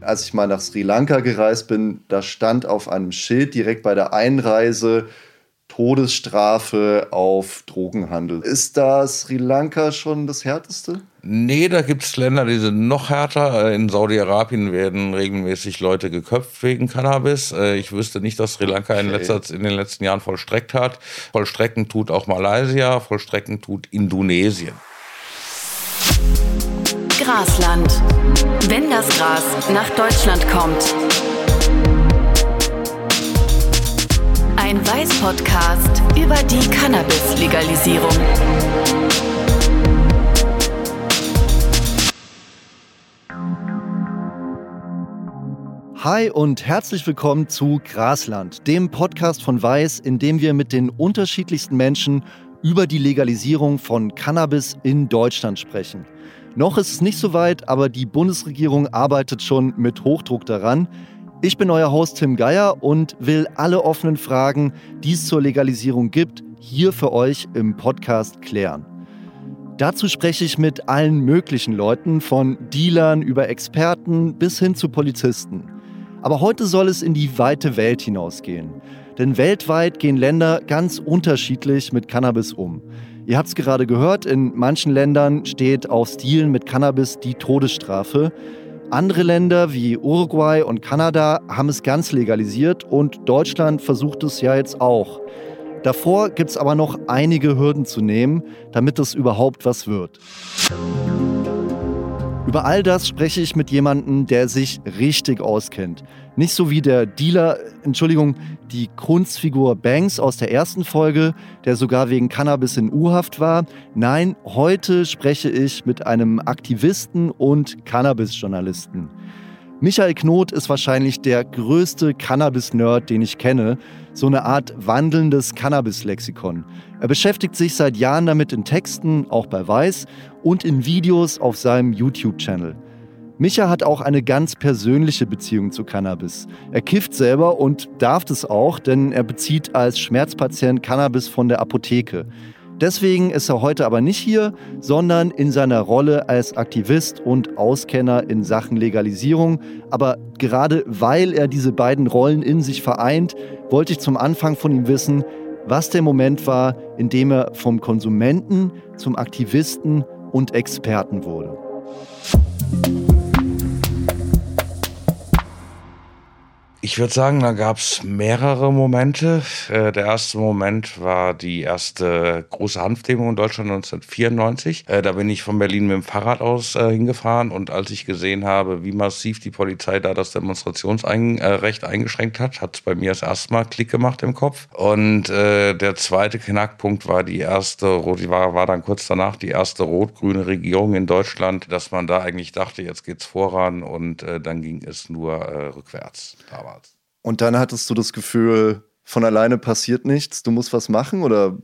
Als ich mal nach Sri Lanka gereist bin, da stand auf einem Schild direkt bei der Einreise Todesstrafe auf Drogenhandel. Ist da Sri Lanka schon das härteste? Nee, da gibt es Länder, die sind noch härter. In Saudi-Arabien werden regelmäßig Leute geköpft wegen Cannabis. Äh, ich wüsste nicht, dass Sri Lanka in, letzter, in den letzten Jahren vollstreckt hat. Vollstrecken tut auch Malaysia, vollstrecken tut Indonesien. Grasland. Wenn das Gras nach Deutschland kommt. Ein Weiß-Podcast über die Cannabis-Legalisierung. Hi und herzlich willkommen zu Grasland, dem Podcast von Weiß, in dem wir mit den unterschiedlichsten Menschen über die Legalisierung von Cannabis in Deutschland sprechen. Noch ist es nicht so weit, aber die Bundesregierung arbeitet schon mit Hochdruck daran. Ich bin euer Host Tim Geier und will alle offenen Fragen, die es zur Legalisierung gibt, hier für euch im Podcast klären. Dazu spreche ich mit allen möglichen Leuten, von Dealern über Experten bis hin zu Polizisten. Aber heute soll es in die weite Welt hinausgehen. Denn weltweit gehen Länder ganz unterschiedlich mit Cannabis um. Ihr habt es gerade gehört, in manchen Ländern steht auf Dealen mit Cannabis die Todesstrafe. Andere Länder wie Uruguay und Kanada haben es ganz legalisiert und Deutschland versucht es ja jetzt auch. Davor gibt es aber noch einige Hürden zu nehmen, damit es überhaupt was wird. Über all das spreche ich mit jemandem, der sich richtig auskennt. Nicht so wie der Dealer, Entschuldigung, die Kunstfigur Banks aus der ersten Folge, der sogar wegen Cannabis in U-Haft war. Nein, heute spreche ich mit einem Aktivisten und Cannabis-Journalisten. Michael Knot ist wahrscheinlich der größte Cannabis-Nerd, den ich kenne. So eine Art wandelndes Cannabis-Lexikon. Er beschäftigt sich seit Jahren damit in Texten, auch bei Weiß, und in Videos auf seinem YouTube-Channel. Micha hat auch eine ganz persönliche Beziehung zu Cannabis. Er kifft selber und darf es auch, denn er bezieht als Schmerzpatient Cannabis von der Apotheke. Deswegen ist er heute aber nicht hier, sondern in seiner Rolle als Aktivist und Auskenner in Sachen Legalisierung. Aber gerade weil er diese beiden Rollen in sich vereint, wollte ich zum Anfang von ihm wissen, was der Moment war, in dem er vom Konsumenten zum Aktivisten und Experten wurde. Ich würde sagen, da gab es mehrere Momente. Äh, der erste Moment war die erste große Hanfdemo in Deutschland 1994. Äh, da bin ich von Berlin mit dem Fahrrad aus äh, hingefahren und als ich gesehen habe, wie massiv die Polizei da das Demonstrationsrecht eingeschränkt hat, hat es bei mir das erste Mal Klick gemacht im Kopf. Und der zweite Knackpunkt war die erste, war, war dann kurz danach die erste rot-grüne Regierung in Deutschland, dass man da eigentlich dachte, jetzt geht's voran und dann ging es nur rückwärts damals. Und dann hattest du das Gefühl, von alleine passiert nichts, du musst was machen oder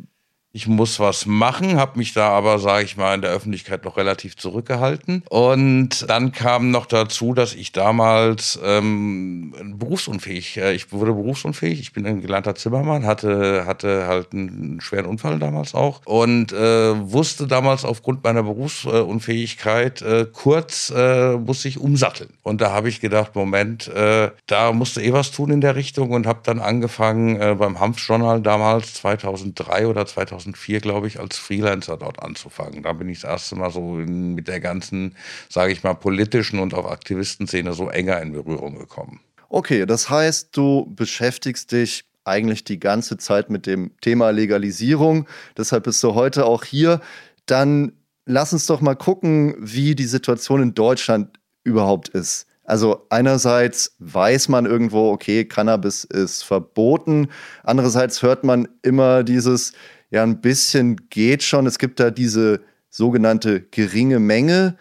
ich muss was machen, habe mich da aber, sage ich mal, in der Öffentlichkeit noch relativ zurückgehalten. Und dann kam noch dazu, dass ich damals ähm, berufsunfähig, äh, ich wurde berufsunfähig, ich bin ein gelernter Zimmermann, hatte, hatte halt einen schweren Unfall damals auch und äh, wusste damals aufgrund meiner Berufsunfähigkeit, äh, kurz äh, musste ich umsatteln. Und da habe ich gedacht, Moment, äh, da musste eh was tun in der Richtung und habe dann angefangen äh, beim Hanfjournal damals 2003 oder 2004 2004, glaube ich, als Freelancer dort anzufangen. Da bin ich das erste Mal so in, mit der ganzen, sage ich mal, politischen und auch Aktivistenszene so enger in Berührung gekommen. Okay, das heißt, du beschäftigst dich eigentlich die ganze Zeit mit dem Thema Legalisierung. Deshalb bist du heute auch hier. Dann lass uns doch mal gucken, wie die Situation in Deutschland überhaupt ist. Also einerseits weiß man irgendwo, okay, Cannabis ist verboten. Andererseits hört man immer dieses, ja, ein bisschen geht schon. Es gibt da diese sogenannte geringe Menge.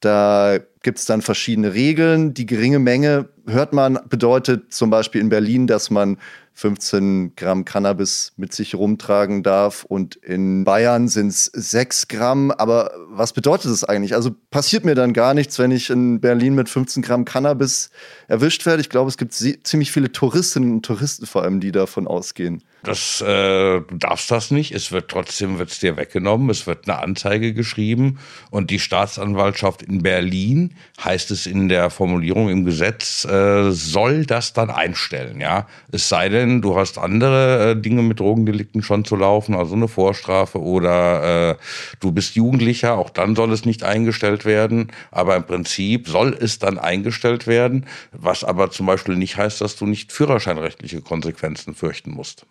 Da gibt es dann verschiedene Regeln. Die geringe Menge, hört man, bedeutet zum Beispiel in Berlin, dass man 15 Gramm Cannabis mit sich rumtragen darf und in Bayern sind es 6 Gramm. Aber was bedeutet das eigentlich? Also passiert mir dann gar nichts, wenn ich in Berlin mit 15 Gramm Cannabis erwischt werde. Ich glaube, es gibt ziemlich viele Touristinnen und Touristen vor allem, die davon ausgehen. Das, äh, darfst das nicht. Es wird trotzdem wird's dir weggenommen. Es wird eine Anzeige geschrieben und die Staatsanwaltschaft in Berlin heißt es in der Formulierung im Gesetz äh, soll das dann einstellen. Ja, es sei denn, du hast andere äh, Dinge mit Drogendelikten schon zu laufen, also eine Vorstrafe oder äh, du bist Jugendlicher. Auch dann soll es nicht eingestellt werden. Aber im Prinzip soll es dann eingestellt werden, was aber zum Beispiel nicht heißt, dass du nicht führerscheinrechtliche Konsequenzen fürchten musst.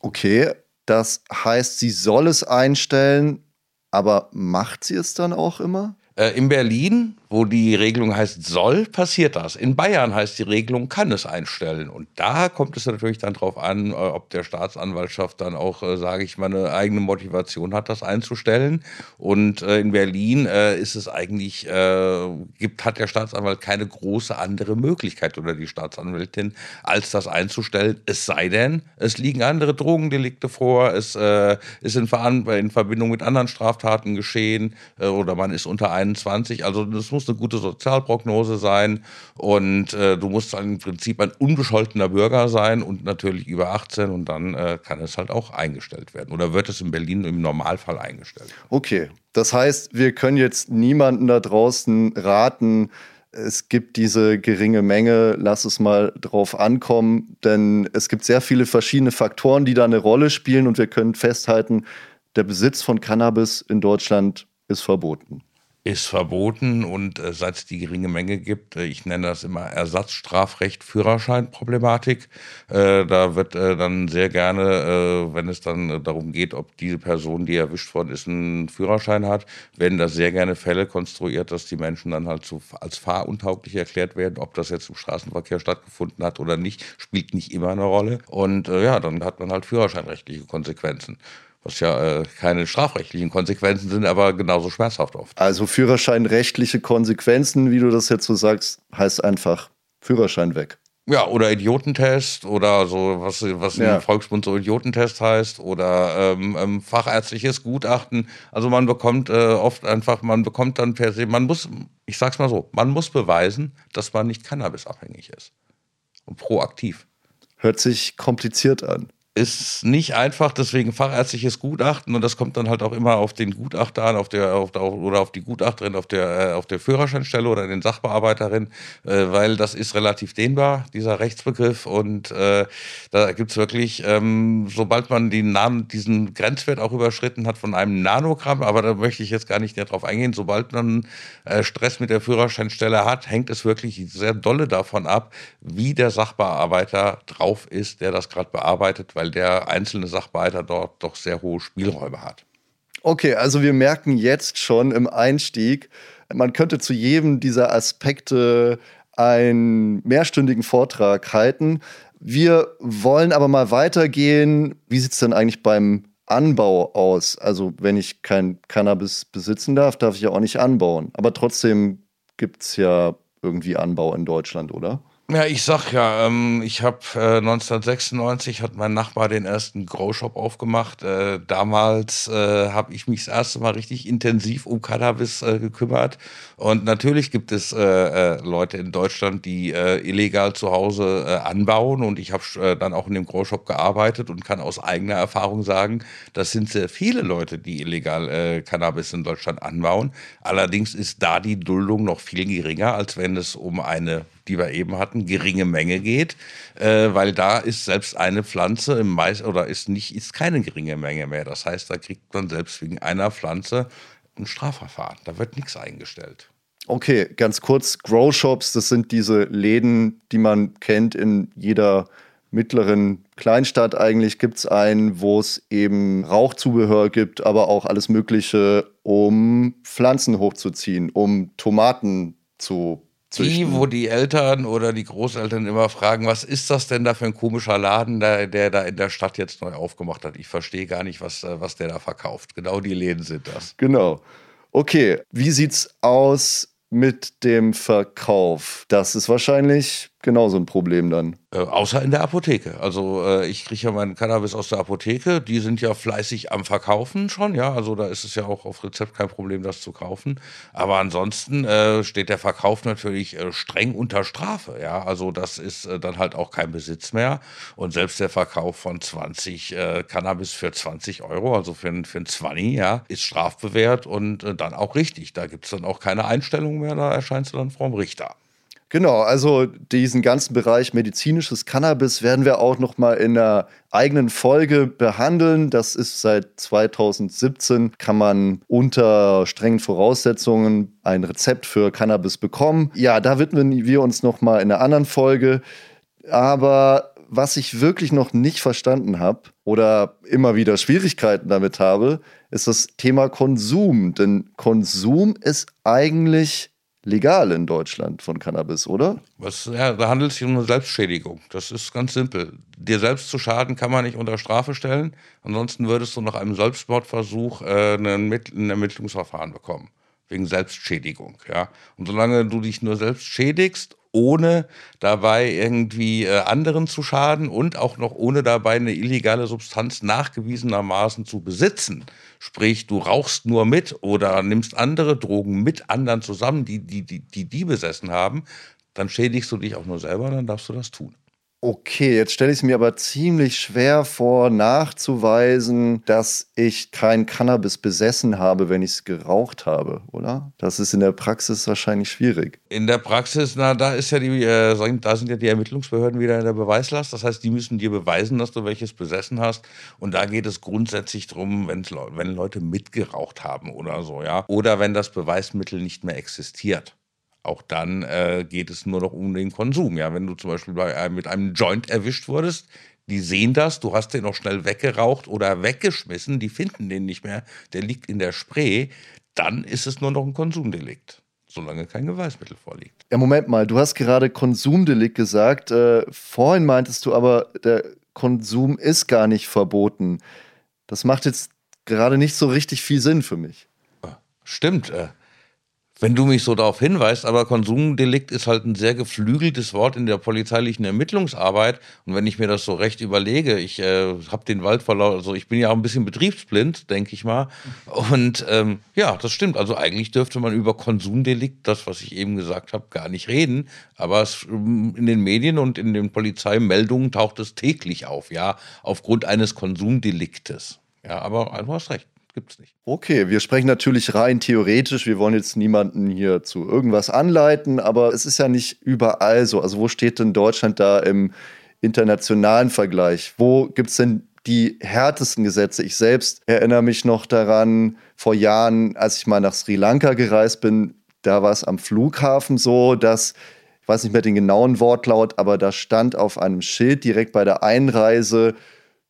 Okay, das heißt, sie soll es einstellen, aber macht sie es dann auch immer? Äh, in Berlin wo die Regelung heißt soll, passiert das. In Bayern heißt die Regelung kann es einstellen. Und da kommt es natürlich dann darauf an, äh, ob der Staatsanwaltschaft dann auch, äh, sage ich mal, eine eigene Motivation hat, das einzustellen. Und äh, in Berlin ist es eigentlich, gibt, hat der Staatsanwalt keine große andere Möglichkeit oder die Staatsanwältin, als das einzustellen. Es sei denn, es liegen andere Drogendelikte vor, es ist in, in Verbindung mit anderen Straftaten geschehen oder man ist unter 21. Also das muss muss eine gute Sozialprognose sein und äh, du musst im Prinzip ein unbescholtener Bürger sein und natürlich über 18 und dann äh, kann es halt auch eingestellt werden oder wird es in Berlin im Normalfall eingestellt. Okay, das heißt, wir können jetzt niemanden da draußen raten, es gibt diese geringe Menge, lass es mal drauf ankommen, denn es gibt sehr viele verschiedene Faktoren, die da eine Rolle spielen und wir können festhalten, der Besitz von Cannabis in Deutschland ist verboten ist verboten und äh, seit es die geringe Menge gibt, äh, ich nenne das immer Ersatzstrafrecht, Führerscheinproblematik, äh, da wird äh, dann sehr gerne, äh, wenn es dann äh, darum geht, ob diese Person, die erwischt worden ist, einen Führerschein hat, werden da sehr gerne Fälle konstruiert, dass die Menschen dann halt so als fahruntauglich erklärt werden, ob das jetzt im Straßenverkehr stattgefunden hat oder nicht, spielt nicht immer eine Rolle. Und ja, dann hat man halt führerscheinrechtliche Konsequenzen was ja äh, keine strafrechtlichen Konsequenzen sind, aber genauso schmerzhaft oft. Also Führerscheinrechtliche Konsequenzen, wie du das jetzt so sagst, heißt einfach Führerschein weg. Ja, oder Idiotentest oder so, was, was ja. im Volksmund so Idiotentest heißt oder ähm, ähm, fachärztliches Gutachten. Also man bekommt äh, oft einfach, man bekommt dann per se, man muss, ich sag's mal so, man muss beweisen, dass man nicht cannabisabhängig ist. Und proaktiv. Hört sich kompliziert an ist nicht einfach, deswegen fachärztliches Gutachten und das kommt dann halt auch immer auf den Gutachter an, auf der, auf der oder auf die Gutachterin, auf der, äh, auf der Führerscheinstelle oder den Sachbearbeiterin, äh, weil das ist relativ dehnbar, dieser Rechtsbegriff und äh, da gibt's wirklich, ähm, sobald man die Nan diesen Grenzwert auch überschritten hat von einem Nanogramm, aber da möchte ich jetzt gar nicht näher drauf eingehen, sobald man äh, Stress mit der Führerscheinstelle hat, hängt es wirklich sehr dolle davon ab, wie der Sachbearbeiter drauf ist, der das gerade bearbeitet, weil weil der einzelne Sachbearbeiter dort doch sehr hohe Spielräume hat. Okay, also wir merken jetzt schon im Einstieg, man könnte zu jedem dieser Aspekte einen mehrstündigen Vortrag halten. Wir wollen aber mal weitergehen. Wie sieht es denn eigentlich beim Anbau aus? Also wenn ich kein Cannabis besitzen darf, darf ich ja auch nicht anbauen. Aber trotzdem gibt es ja irgendwie Anbau in Deutschland, oder? Ja, ich sag ja, ähm, ich habe äh, 1996 hat mein Nachbar den ersten Grow-Shop aufgemacht. Äh, damals äh, habe ich mich das erste Mal richtig intensiv um Cannabis äh, gekümmert. Und natürlich gibt es äh, äh, Leute in Deutschland, die äh, illegal zu Hause anbauen. Und ich habe dann auch in dem Grow-Shop gearbeitet und kann aus eigener Erfahrung sagen, das sind sehr viele Leute, die illegal Cannabis in Deutschland anbauen. Allerdings ist da die Duldung noch viel geringer, als wenn es um eine die wir eben hatten, geringe Menge geht, äh, weil da ist selbst eine Pflanze im Mais oder ist nicht, ist keine geringe Menge mehr. Das heißt, da kriegt man selbst wegen einer Pflanze ein Strafverfahren. Da wird nichts eingestellt. Okay, ganz kurz, Grow Shops, das sind diese Läden, die man kennt in jeder mittleren Kleinstadt eigentlich gibt es einen, wo es eben Rauchzubehör gibt, aber auch alles Mögliche, um Pflanzen hochzuziehen, um Tomaten zu die, wo die Eltern oder die Großeltern immer fragen, was ist das denn da für ein komischer Laden, der, der da in der Stadt jetzt neu aufgemacht hat? Ich verstehe gar nicht, was, äh, was der da verkauft. Genau die Läden sind das. Genau. Okay, wie sieht's aus mit dem Verkauf? Das ist wahrscheinlich genauso ein Problem dann. Äh, außer in der Apotheke. Also äh, ich kriege ja meinen Cannabis aus der Apotheke. Die sind ja fleißig am Verkaufen schon. Ja, also da ist es ja auch auf Rezept kein Problem, das zu kaufen. Aber ansonsten äh, steht der Verkauf natürlich äh, streng unter Strafe. Ja, also das ist äh, dann halt auch kein Besitz mehr. Und selbst der Verkauf von 20 äh, Cannabis für 20 Euro, also für, für ein 20, ja, ist strafbewehrt und dann auch richtig. Da gibt es dann auch keine Einstellung mehr. Da erscheinst du dann vor dem Richter. Genau, also diesen ganzen Bereich medizinisches Cannabis werden wir auch noch mal in einer eigenen Folge behandeln. Das ist seit 2017 kann man unter strengen Voraussetzungen ein Rezept für Cannabis bekommen. Ja, da widmen wir uns noch mal in einer anderen Folge. Aber was ich wirklich noch nicht verstanden habe oder immer wieder Schwierigkeiten damit habe, ist das Thema Konsum. Denn Konsum ist eigentlich legal in Deutschland von Cannabis, oder? Was, ja, da handelt es sich um eine Selbstschädigung. Das ist ganz simpel. Dir selbst zu schaden kann man nicht unter Strafe stellen. Ansonsten würdest du nach einem Selbstmordversuch äh, ein, Ermittlungsverfahren bekommen. Wegen Selbstschädigung. Ja? Und solange du dich nur selbst schädigst ohne dabei irgendwie äh, anderen zu schaden und auch noch ohne dabei eine illegale Substanz nachgewiesenermaßen zu besitzen. Sprich, du rauchst nur mit oder nimmst andere Drogen mit anderen zusammen, die die, die, die, die besessen haben, dann schädigst du dich auch nur selber, dann darfst du das tun. Okay, jetzt stelle ich es mir aber ziemlich schwer vor, nachzuweisen, dass ich kein Cannabis besessen habe, wenn ich es geraucht habe, oder? Das ist in der Praxis wahrscheinlich schwierig. In der Praxis, na, da ist ja die, äh, da sind ja die Ermittlungsbehörden wieder in der Beweislast. Das heißt, die müssen dir beweisen, dass du welches besessen hast. Und da geht es grundsätzlich darum, wenn Leute mitgeraucht haben oder so, ja. Oder wenn das Beweismittel nicht mehr existiert auch dann äh, geht es nur noch um den Konsum. Ja, wenn du zum Beispiel bei, äh, mit einem Joint erwischt wurdest, die sehen das, du hast den noch schnell weggeraucht oder weggeschmissen, die finden den nicht mehr, der liegt in der Spree, dann ist es nur noch ein Konsumdelikt, solange kein Beweismittel vorliegt. Ja, Moment mal, du hast gerade Konsumdelikt gesagt. Äh, vorhin meintest du aber, der Konsum ist gar nicht verboten. Das macht jetzt gerade nicht so richtig viel Sinn für mich. Stimmt. Äh, wenn du mich so darauf hinweist, aber Konsumdelikt ist halt ein sehr geflügeltes Wort in der polizeilichen Ermittlungsarbeit. Und wenn ich mir das so recht überlege, ich äh, habe den Wald verloren, also ich bin ja auch ein bisschen betriebsblind, denke ich mal. Und ähm, ja, das stimmt. Also eigentlich dürfte man über Konsumdelikt, das, was ich eben gesagt habe, gar nicht reden. Aber es, ähm, in den Medien und in den Polizeimeldungen taucht es täglich auf, ja, aufgrund eines Konsumdeliktes. Ja, aber du hast recht gibt es nicht. Okay, wir sprechen natürlich rein theoretisch. Wir wollen jetzt niemanden hier zu irgendwas anleiten, aber es ist ja nicht überall so. Also wo steht denn Deutschland da im internationalen Vergleich? Wo gibt es denn die härtesten Gesetze? Ich selbst erinnere mich noch daran, vor Jahren, als ich mal nach Sri Lanka gereist bin, da war es am Flughafen so, dass ich weiß nicht mehr den genauen Wortlaut, aber da stand auf einem Schild direkt bei der Einreise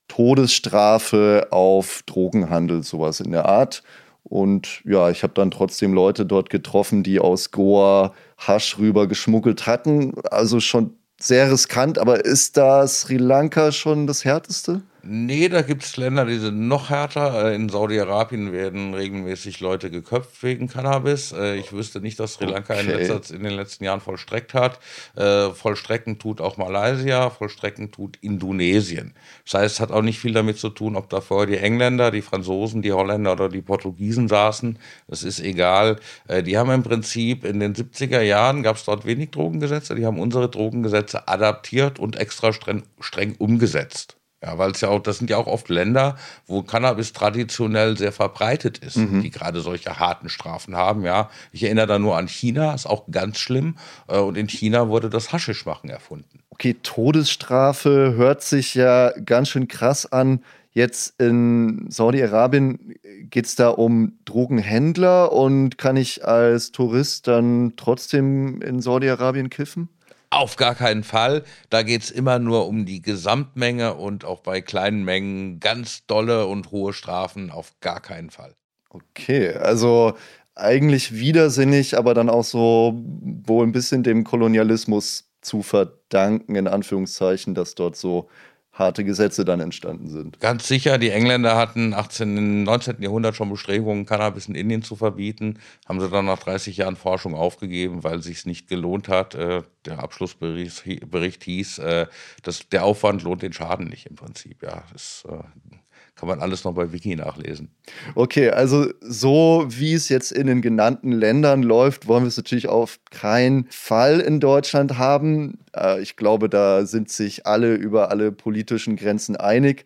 Todesstrafe auf Drogenhandel, sowas in der Art. Und ja, ich habe dann trotzdem Leute dort getroffen, die aus Goa Hasch rüber geschmuggelt hatten. Also schon sehr riskant, aber ist da Sri Lanka schon das härteste? Nee, da gibt es Länder, die sind noch härter. Äh, in Saudi-Arabien werden regelmäßig Leute geköpft wegen Cannabis. Äh, ich wüsste nicht, dass Sri Lanka okay. in, letzter, in, den letzten Jahren vollstreckt hat. Äh, vollstrecken tut auch Malaysia, vollstrecken tut Indonesien. Das heißt, es hat auch nicht viel damit zu tun, ob da vorher die Engländer, die Franzosen, die Holländer oder die Portugiesen saßen. Das ist egal. Die haben im Prinzip in den 70er Jahren gab es dort wenig Drogengesetze. Die haben unsere Drogengesetze adaptiert und extra streng, streng umgesetzt. Ja, weil es ja auch, das sind ja auch oft Länder, wo Cannabis traditionell sehr verbreitet ist, mhm. die gerade solche harten Strafen haben. Ja, ich erinnere da nur an China, ist auch ganz schlimm. Äh, und in China wurde das Haschischmachen erfunden. Okay, Todesstrafe hört sich ja ganz schön krass an. Jetzt in Saudi-Arabien geht es da um Drogenhändler und kann ich als Tourist dann trotzdem in Saudi-Arabien kiffen? Auf gar keinen Fall. Da geht es immer nur um die Gesamtmenge und auch bei kleinen Mengen ganz dolle und hohe Strafen auf gar keinen Fall. Okay, also eigentlich widersinnig, aber dann auch so wohl ein bisschen dem Kolonialismus zu verdanken, in Anführungszeichen, dass dort so harte Gesetze dann entstanden sind. Ganz sicher, die Engländer hatten 18, im 19. Jahrhundert schon Bestrebungen, Cannabis in Indien zu verbieten, haben sie dann nach 30 Jahren Forschung aufgegeben, weil es sich nicht gelohnt hat. Äh, der Abschlussbericht hieß, äh, dass der Aufwand lohnt den Schaden nicht im Prinzip. Ja, das äh, kann man alles noch bei Wiki nachlesen. Okay, also so wie es jetzt in den genannten Ländern läuft, wollen wir es natürlich auf keinen Fall in Deutschland haben. Äh, ich glaube, da sind sich alle über alle politischen Grenzen einig.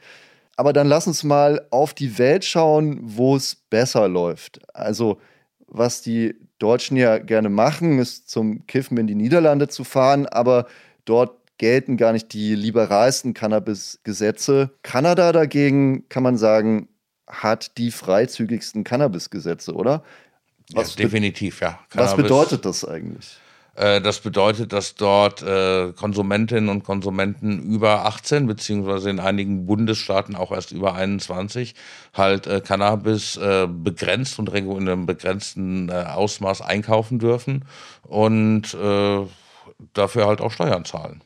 Aber dann lass uns mal auf die Welt schauen, wo es besser läuft. Also was die Deutschen ja gerne machen, ist zum Kiffen in die Niederlande zu fahren, aber dort gelten gar nicht die liberalsten Cannabis-Gesetze. Kanada dagegen, kann man sagen, hat die freizügigsten Cannabis-Gesetze, oder? Was ja, definitiv, ja. Cannabis, was bedeutet das eigentlich? Äh, das bedeutet, dass dort äh, Konsumentinnen und Konsumenten über 18 beziehungsweise in einigen Bundesstaaten auch erst über 21 halt äh, Cannabis äh, begrenzt und in einem begrenzten äh, Ausmaß einkaufen dürfen und äh, dafür halt auch Steuern zahlen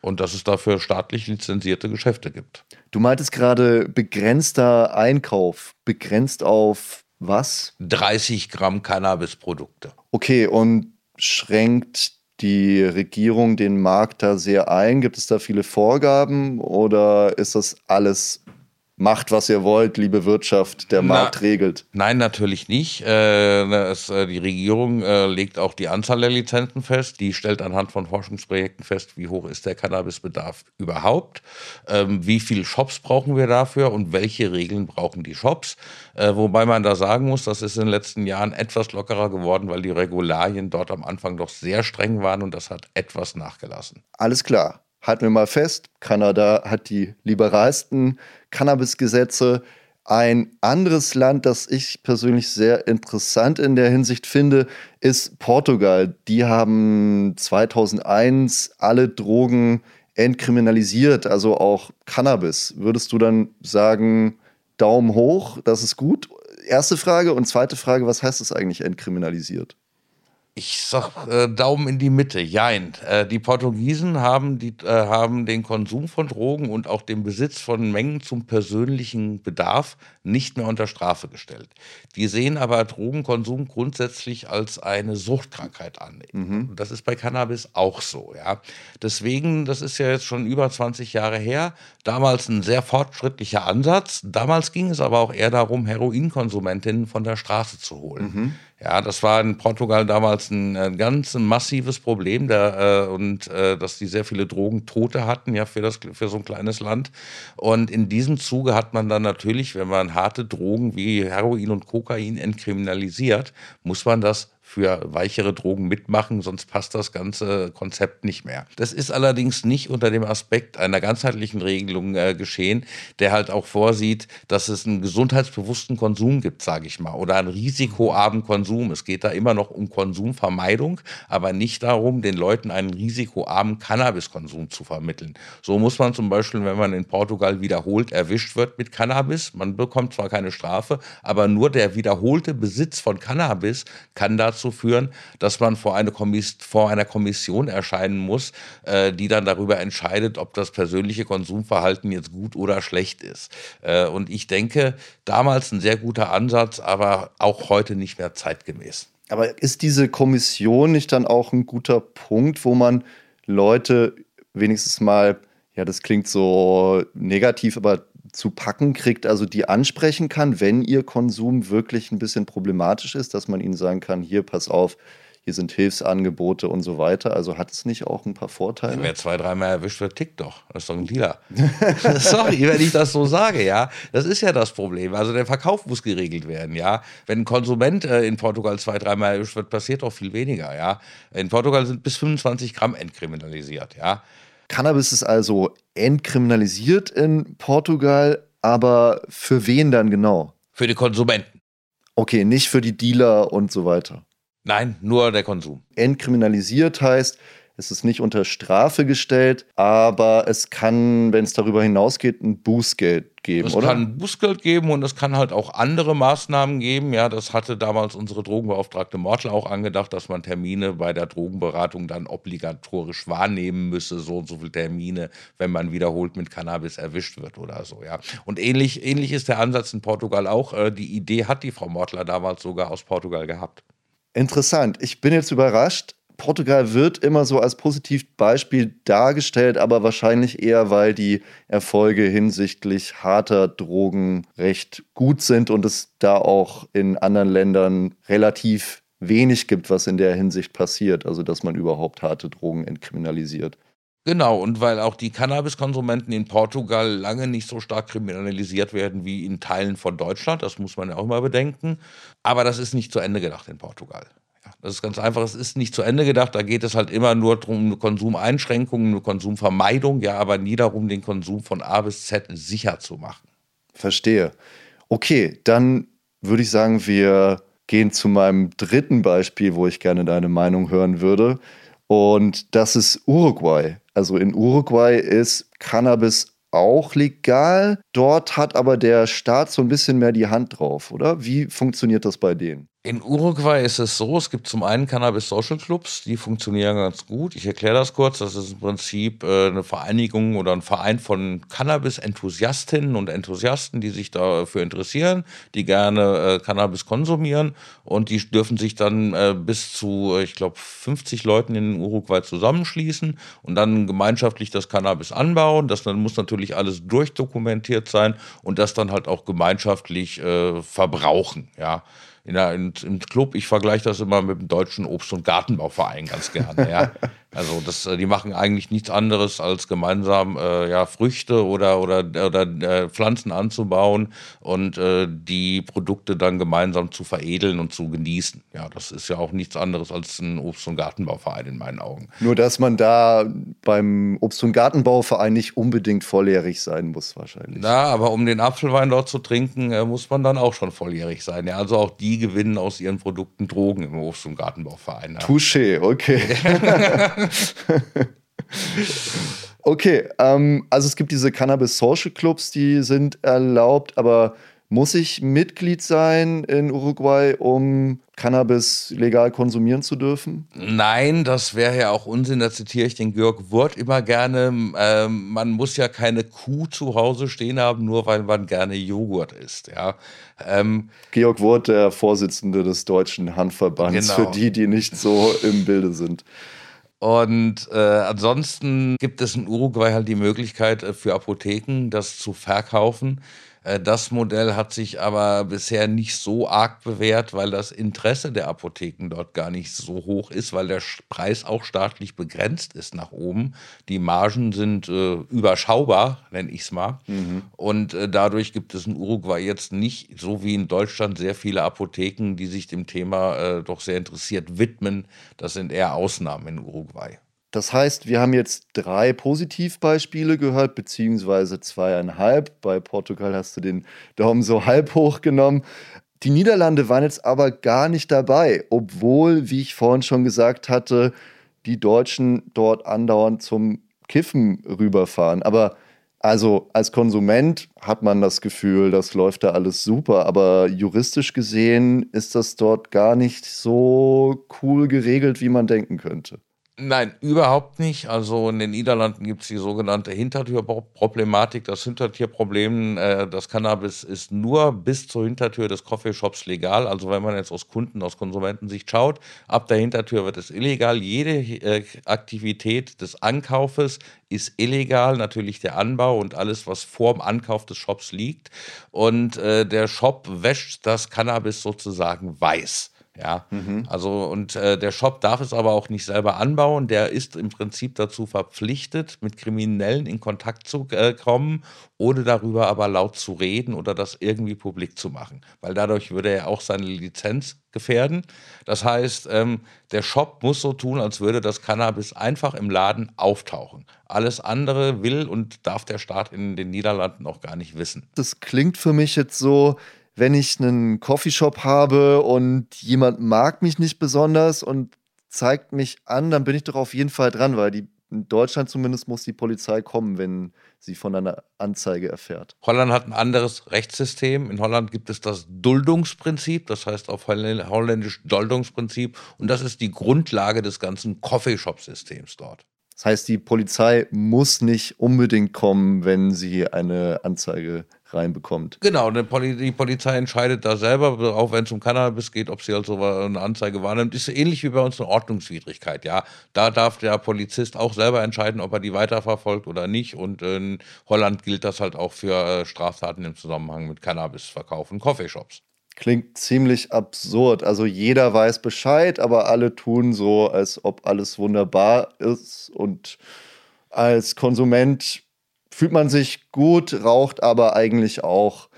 und dass es dafür staatlich lizenzierte Geschäfte gibt. Du meintest gerade begrenzter Einkauf, begrenzt auf was? 30 Gramm Cannabisprodukte. Okay, und schränkt die Regierung den Markt da sehr ein? Gibt es da viele Vorgaben oder ist das alles macht, was ihr wollt, liebe Wirtschaft, der Na, Markt regelt. Nein, natürlich nicht. Äh, es, äh, die Regierung äh, legt auch die Anzahl der Lizenzen fest. Die stellt anhand von Forschungsprojekten fest, wie hoch ist der Cannabisbedarf überhaupt, ähm, wie viele Shops brauchen wir dafür und welche Regeln brauchen die Shops. Äh, wobei man da sagen muss, das ist in den letzten Jahren etwas lockerer geworden, weil die Regularien dort am Anfang doch sehr streng waren und das hat etwas nachgelassen. Alles klar halten wir mal fest, Kanada hat die liberalsten Cannabis-Gesetze. Ein anderes Land, das ich persönlich sehr interessant in der Hinsicht finde, ist Portugal. Die haben 2001 alle Drogen entkriminalisiert, also auch Cannabis. Würdest du dann sagen, Daumen hoch, das ist gut? Erste Frage. Und zweite Frage, was heißt das eigentlich entkriminalisiert? Ich sag äh, Daumen in die Mitte. Jein. Äh, die Portugiesen haben, die, äh, haben den Konsum von Drogen und auch den Besitz von Mengen zum persönlichen Bedarf nicht mehr unter Strafe gestellt. Die sehen aber Drogenkonsum grundsätzlich als eine Suchtkrankheit an. Mhm. Das ist bei Cannabis auch so. Ja. Deswegen, das ist ja jetzt schon über 20 Jahre her, damals ein sehr fortschrittlicher Ansatz. Damals ging es aber auch eher darum, Heroinkonsumentinnen von der Straße zu holen. Mhm. Ja, das war in Portugal damals ein, ein ganz massives Problem der, äh, und äh, dass die sehr viele Drogentote hatten, ja, für, das, für so ein kleines Land. Und in diesem Zuge hat man dann natürlich, wenn man harte Drogen wie Heroin und Kokain entkriminalisiert, muss man das für weichere Drogen mitmachen, sonst passt das ganze Konzept nicht mehr. Das ist allerdings nicht unter dem Aspekt einer ganzheitlichen Regelung äh, geschehen, der halt auch vorsieht, dass es einen gesundheitsbewussten Konsum gibt, sage ich mal, oder einen risikoarmen Konsum. Es geht da immer noch um Konsumvermeidung, aber nicht darum, den Leuten einen risikoarmen Cannabiskonsum zu vermitteln. So muss man zum Beispiel, wenn man in Portugal wiederholt erwischt wird mit Cannabis, man bekommt zwar keine Strafe, aber nur der wiederholte Besitz von Cannabis kann dazu dazu führen, dass man vor, eine vor einer Kommission erscheinen muss, äh, die dann darüber entscheidet, ob das persönliche Konsumverhalten jetzt gut oder schlecht ist. Äh, und ich denke, damals ein sehr guter Ansatz, aber auch heute nicht mehr zeitgemäß. Aber ist diese Kommission nicht dann auch ein guter Punkt, wo man Leute wenigstens mal, ja, das klingt so negativ, aber zu packen kriegt, also die ansprechen kann, wenn ihr Konsum wirklich ein bisschen problematisch ist, dass man ihnen sagen kann, hier, pass auf, hier sind Hilfsangebote und so weiter. Also hat es nicht auch ein paar Vorteile? Wer zwei, dreimal erwischt wird, tickt doch. Das ist doch ein Dealer. Sorry, wenn ich das so sage, ja. Das ist ja das Problem. Also der Verkauf muss geregelt werden, ja. Wenn ein Konsument äh, in Portugal zwei, dreimal erwischt wird, passiert doch viel weniger, ja. In Portugal sind bis 25 Gramm entkriminalisiert, ja. Cannabis ist also entkriminalisiert in Portugal, aber für wen dann genau? Für die Konsumenten. Okay, nicht für die Dealer und so weiter. Nein, nur der Konsum. Entkriminalisiert heißt, Es ist nicht unter Strafe gestellt, aber es kann, wenn es darüber hinausgeht, ein Bußgeld geben, es oder? Es kann Bußgeld geben und es kann halt auch andere Maßnahmen geben. Ja, das hatte damals unsere Drogenbeauftragte Mortler auch angedacht, dass man Termine bei der Drogenberatung dann obligatorisch wahrnehmen müsse, so und so viele Termine, wenn man wiederholt mit Cannabis erwischt wird oder so, ja. Und ähnlich, ähnlich ist der Ansatz in Portugal auch. Äh, die Idee hat die Frau Mortler damals sogar aus Portugal gehabt. Interessant. Ich bin jetzt überrascht. Portugal wird immer so als Positivbeispiel dargestellt, aber wahrscheinlich eher, weil die Erfolge hinsichtlich harter Drogen recht gut sind und es da auch in anderen Ländern relativ wenig gibt, was in der Hinsicht passiert, also dass man überhaupt harte Drogen entkriminalisiert. Genau, und weil auch die Cannabiskonsumenten in Portugal lange nicht so stark kriminalisiert werden wie in Teilen von Deutschland, das muss man ja auch mal bedenken. Aber das ist nicht zu Ende gedacht in Portugal. Das ist ganz einfach, es ist nicht zu Ende gedacht. Da geht es halt immer nur darum, eine Konsumeinschränkung, eine Konsumvermeidung, ja, aber nie darum, den Konsum von A bis Z sicher zu machen. Verstehe. Okay, dann würde ich sagen, wir gehen zu meinem dritten Beispiel, wo ich gerne deine Meinung hören würde. Und das ist Uruguay. Also in Uruguay ist Cannabis auch legal. Dort hat aber der Staat so ein bisschen mehr die Hand drauf, oder? Wie funktioniert das bei denen? In Uruguay ist es so, es gibt zum einen Cannabis Social Clubs, die funktionieren ganz gut. Ich erkläre das kurz. Das ist im Prinzip äh, eine Vereinigung oder ein Verein von Cannabis-Enthusiastinnen und Enthusiasten, die sich dafür interessieren, die gerne äh, Cannabis konsumieren und die dürfen sich dann äh, bis zu, ich glaube, 50 Leuten in Uruguay zusammenschließen und dann gemeinschaftlich das Cannabis anbauen. Das muss natürlich alles durchdokumentiert sein und das dann halt auch gemeinschaftlich verbrauchen. Ja in der, in, im Club, ich vergleiche das immer mit dem deutschen Obst- und Gartenbauverein ganz gerne. Ja. Also das, äh, die machen eigentlich nichts anderes als gemeinsam äh, ja, Früchte oder, oder, oder äh, Pflanzen anzubauen und äh, die Produkte dann gemeinsam zu veredeln und zu genießen. Ja, das ist ja auch nichts anderes als ein Obst- und Gartenbauverein in meinen Augen. Nur dass man da beim Obst- und Gartenbauverein nicht unbedingt volljährig sein muss wahrscheinlich. Na, aber um den Apfelwein dort zu trinken, äh, muss man dann auch schon volljährig sein. Ja, also auch die gewinnen aus ihren Produkten Drogen im Obst- und Gartenbauverein. Ja. Touché, okay. okay, ähm, also es gibt diese Cannabis Social Clubs, die sind erlaubt, aber muss ich Mitglied sein in Uruguay, um Cannabis legal konsumieren zu dürfen? Nein, das wäre ja auch Unsinn. Da zitiere ich den Georg Wurt immer gerne. Ähm, man muss ja keine Kuh zu Hause stehen haben, nur weil man gerne Joghurt isst. Ja. Ähm, Georg Wurt, der Vorsitzende des Deutschen Handverbands, genau. für die, die nicht so im Bilde sind. Und äh, ansonsten gibt es in Uruguay halt die Möglichkeit äh, für Apotheken, das zu verkaufen. Äh, das Modell hat sich aber bisher nicht so arg bewährt, weil das Interesse der Apotheken dort gar nicht so hoch ist, weil der Preis auch staatlich begrenzt ist nach oben. Die Margen sind äh, überschaubar, nenne ich es mal. Mhm. Und äh, dadurch gibt es in Uruguay jetzt nicht, so wie in Deutschland, sehr viele Apotheken, die sich dem Thema äh, doch sehr interessiert widmen. Das sind eher Ausnahmen in Uruguay. Das heißt, wir haben jetzt drei Positivbeispiele gehört, beziehungsweise zweieinhalb. Bei Portugal hast du den Daumen so halb hoch genommen. Die Niederlande waren jetzt aber gar nicht dabei, obwohl, wie ich vorhin schon gesagt hatte, die Deutschen dort andauernd zum Kiffen rüberfahren. Aber also als Konsument hat man das Gefühl, das läuft da alles super, aber juristisch gesehen ist das dort gar nicht so cool geregelt, wie man denken könnte. Nein, überhaupt nicht. Also in den Niederlanden gibt es die sogenannte Hintertürproblematik. Das Hintertürproblem, äh, das Cannabis ist nur bis zur Hintertür des Coffeeshops legal. Also wenn man jetzt aus Kunden, aus Konsumentensicht schaut, ab der Hintertür wird es illegal. Jede äh, Aktivität des Ankaufes ist illegal. Natürlich der Anbau und alles, was vor dem Ankauf des Shops liegt. Und äh, der Shop wäscht das Cannabis sozusagen weiß. Ja, mhm. also und äh, der Shop darf es aber auch nicht selber anbauen. Der ist im Prinzip dazu verpflichtet, mit Kriminellen in Kontakt zu äh, kommen, ohne darüber aber laut zu reden oder das irgendwie publik zu machen, weil dadurch würde er auch seine Lizenz gefährden. Das heißt, ähm, der Shop muss so tun, als würde das Cannabis einfach im Laden auftauchen. Alles andere will und darf der Staat in den Niederlanden auch gar nicht wissen. Das klingt für mich jetzt so, wenn ich einen Coffeeshop habe und jemand mag mich nicht besonders und zeigt mich an, dann bin ich doch auf jeden Fall dran, weil die in Deutschland zumindest muss die Polizei kommen, wenn sie von einer Anzeige erfährt. Holland hat ein anderes Rechtssystem. In Holland gibt es das Duldungsprinzip, das heißt auf Holländisch Duldungsprinzip. Und das ist die Grundlage des ganzen Coffeeshop-Systems dort. Das heißt, die Polizei muss nicht unbedingt kommen, wenn sie eine Anzeige reinbekommt. Genau, die Polizei entscheidet da selber, auch wenn es um Cannabis geht, ob sie also eine Anzeige wahrnimmt. Ist ähnlich wie bei uns eine Ordnungswidrigkeit, ja. Da darf der Polizist auch selber entscheiden, ob er die weiterverfolgt oder nicht. Und in Holland gilt das halt auch für äh, Straftaten im Zusammenhang mit Cannabisverkauf und Coffeeshops. Klingt ziemlich absurd. Also jeder weiß Bescheid, aber alle tun so, als ob alles wunderbar ist. Und als Konsument fühlt man sich gut, raucht aber eigentlich auch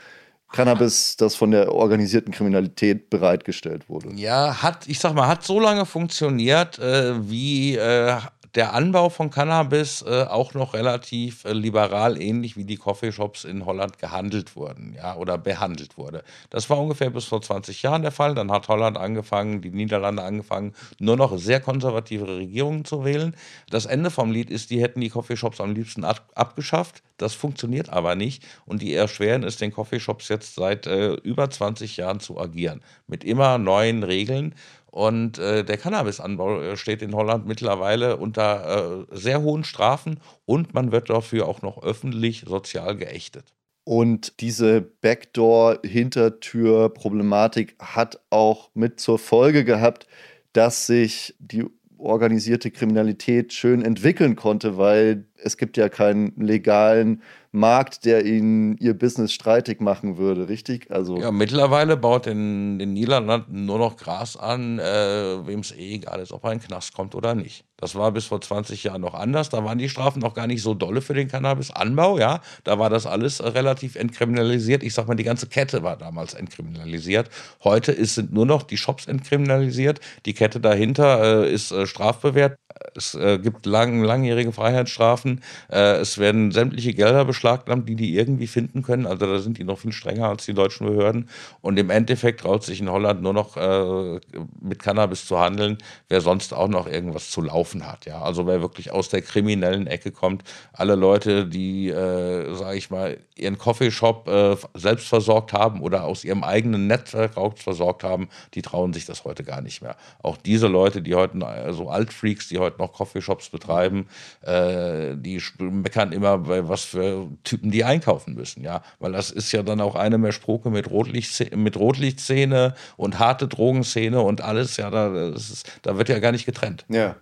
Cannabis, das von der organisierten Kriminalität bereitgestellt wurde. Ja, hat, ich sag mal, hat so lange funktioniert, äh, wie äh, der Anbau von Cannabis äh, auch noch relativ äh, liberal, ähnlich wie die Coffeeshops in Holland gehandelt wurden, ja, oder behandelt wurde. Das war ungefähr bis vor 20 Jahren der Fall. Dann hat Holland angefangen, die Niederlande angefangen, nur noch sehr konservative Regierungen zu wählen. Das Ende vom Lied ist, die hätten die Coffeeshops am liebsten ab abgeschafft. Das funktioniert aber nicht und die erschweren es den Coffeeshops jetzt seit äh, über 20 Jahren zu agieren. Mit immer neuen Regeln. Und äh, der Cannabisanbau äh, steht in Holland mittlerweile unter äh, sehr hohen Strafen und man wird dafür auch noch öffentlich sozial geächtet. Und diese Backdoor-Hintertür-Problematik hat auch mit zur Folge gehabt, dass sich die organisierte Kriminalität schön entwickeln konnte, weil es gibt ja keinen legalen Markt, der ihnen ihr Business streitig machen würde, richtig? Also ja, mittlerweile baut in den Niederlanden nur noch Gras an, äh, wem es eh egal ist, ob er in den Knast kommt oder nicht. Das war bis vor 20 Jahren noch anders. Da waren die Strafen noch gar nicht so dolle für den Cannabisanbau, ja. Da war das alles relativ entkriminalisiert. Ich sag mal, die ganze Kette war damals entkriminalisiert. Heute ist, sind nur noch die Shops entkriminalisiert. Die Kette dahinter äh, ist äh, strafbewehrt. Es äh, gibt lang, langjährige Freiheitsstrafen. Äh, es werden sämtliche Gelder beschlagnahmt, die die irgendwie finden können. Also da sind die noch viel strenger als die deutschen Behörden. Und im Endeffekt traut sich in Holland nur noch äh, mit Cannabis zu handeln, wer sonst auch noch irgendwas zu laufen hat. Ja? Also wer wirklich aus der kriminellen Ecke kommt. Alle Leute, die, äh, sage ich mal, ihren Coffeeshop äh, selbst versorgt haben oder aus ihrem eigenen Netzwerk versorgt haben, die trauen sich das heute gar nicht mehr. Auch diese Leute, die heute, so Altfreaks, die heute noch Coffeeshops betreiben, äh, die meckern immer, was für Typen die einkaufen müssen, ja. Weil das ist ja dann auch eine mehr Spruke mit, Rotlicht, mit Rotlichtszene und harte Drogenszene und alles, ja, da, ist, da wird ja gar nicht getrennt. Ja.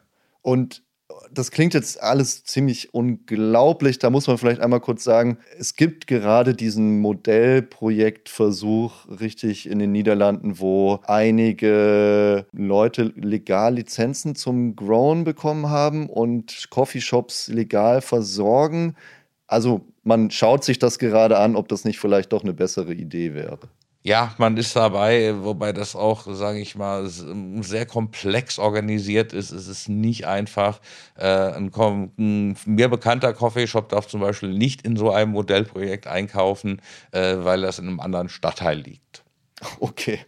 Und das klingt jetzt alles ziemlich unglaublich. Da muss man vielleicht einmal kurz sagen, es gibt gerade diesen Modellprojektversuch richtig in den Niederlanden, wo einige Leute legal Lizenzen zum Grown bekommen haben und Coffeeshops legal versorgen. Also man schaut sich das gerade an, ob das nicht vielleicht doch eine bessere Idee wäre. Ja, man ist dabei, wobei das auch, sage ich mal, sehr komplex organisiert ist. Es ist nicht einfach. Äh, ein, ein, mir bekannter Coffeeshop darf zum Beispiel nicht in so einem Modellprojekt einkaufen, äh, weil das in einem anderen Stadtteil liegt. Okay,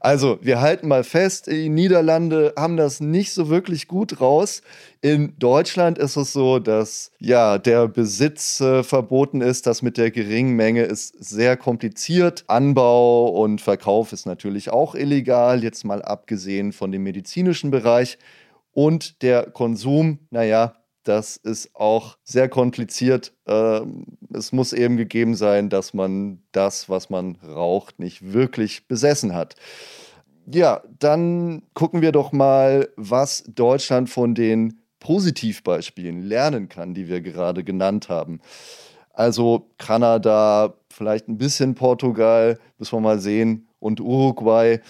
also wir halten mal fest, die Niederlande haben das nicht so wirklich gut raus. In Deutschland ist es so, dass ja der Besitz äh, verboten ist. Das mit der geringen Menge ist sehr kompliziert. Anbau und Verkauf ist natürlich auch illegal, jetzt mal abgesehen von dem medizinischen Bereich. Und der Konsum, naja, das ist auch sehr kompliziert. Ähm, es muss eben gegeben sein, dass man das, was man raucht, nicht wirklich besessen hat. Ja, dann gucken wir doch mal, was Deutschland von den Positivbeispielen lernen kann, die wir gerade genannt haben. Also Kanada, vielleicht ein bisschen Portugal, müssen wir mal sehen, und Uruguay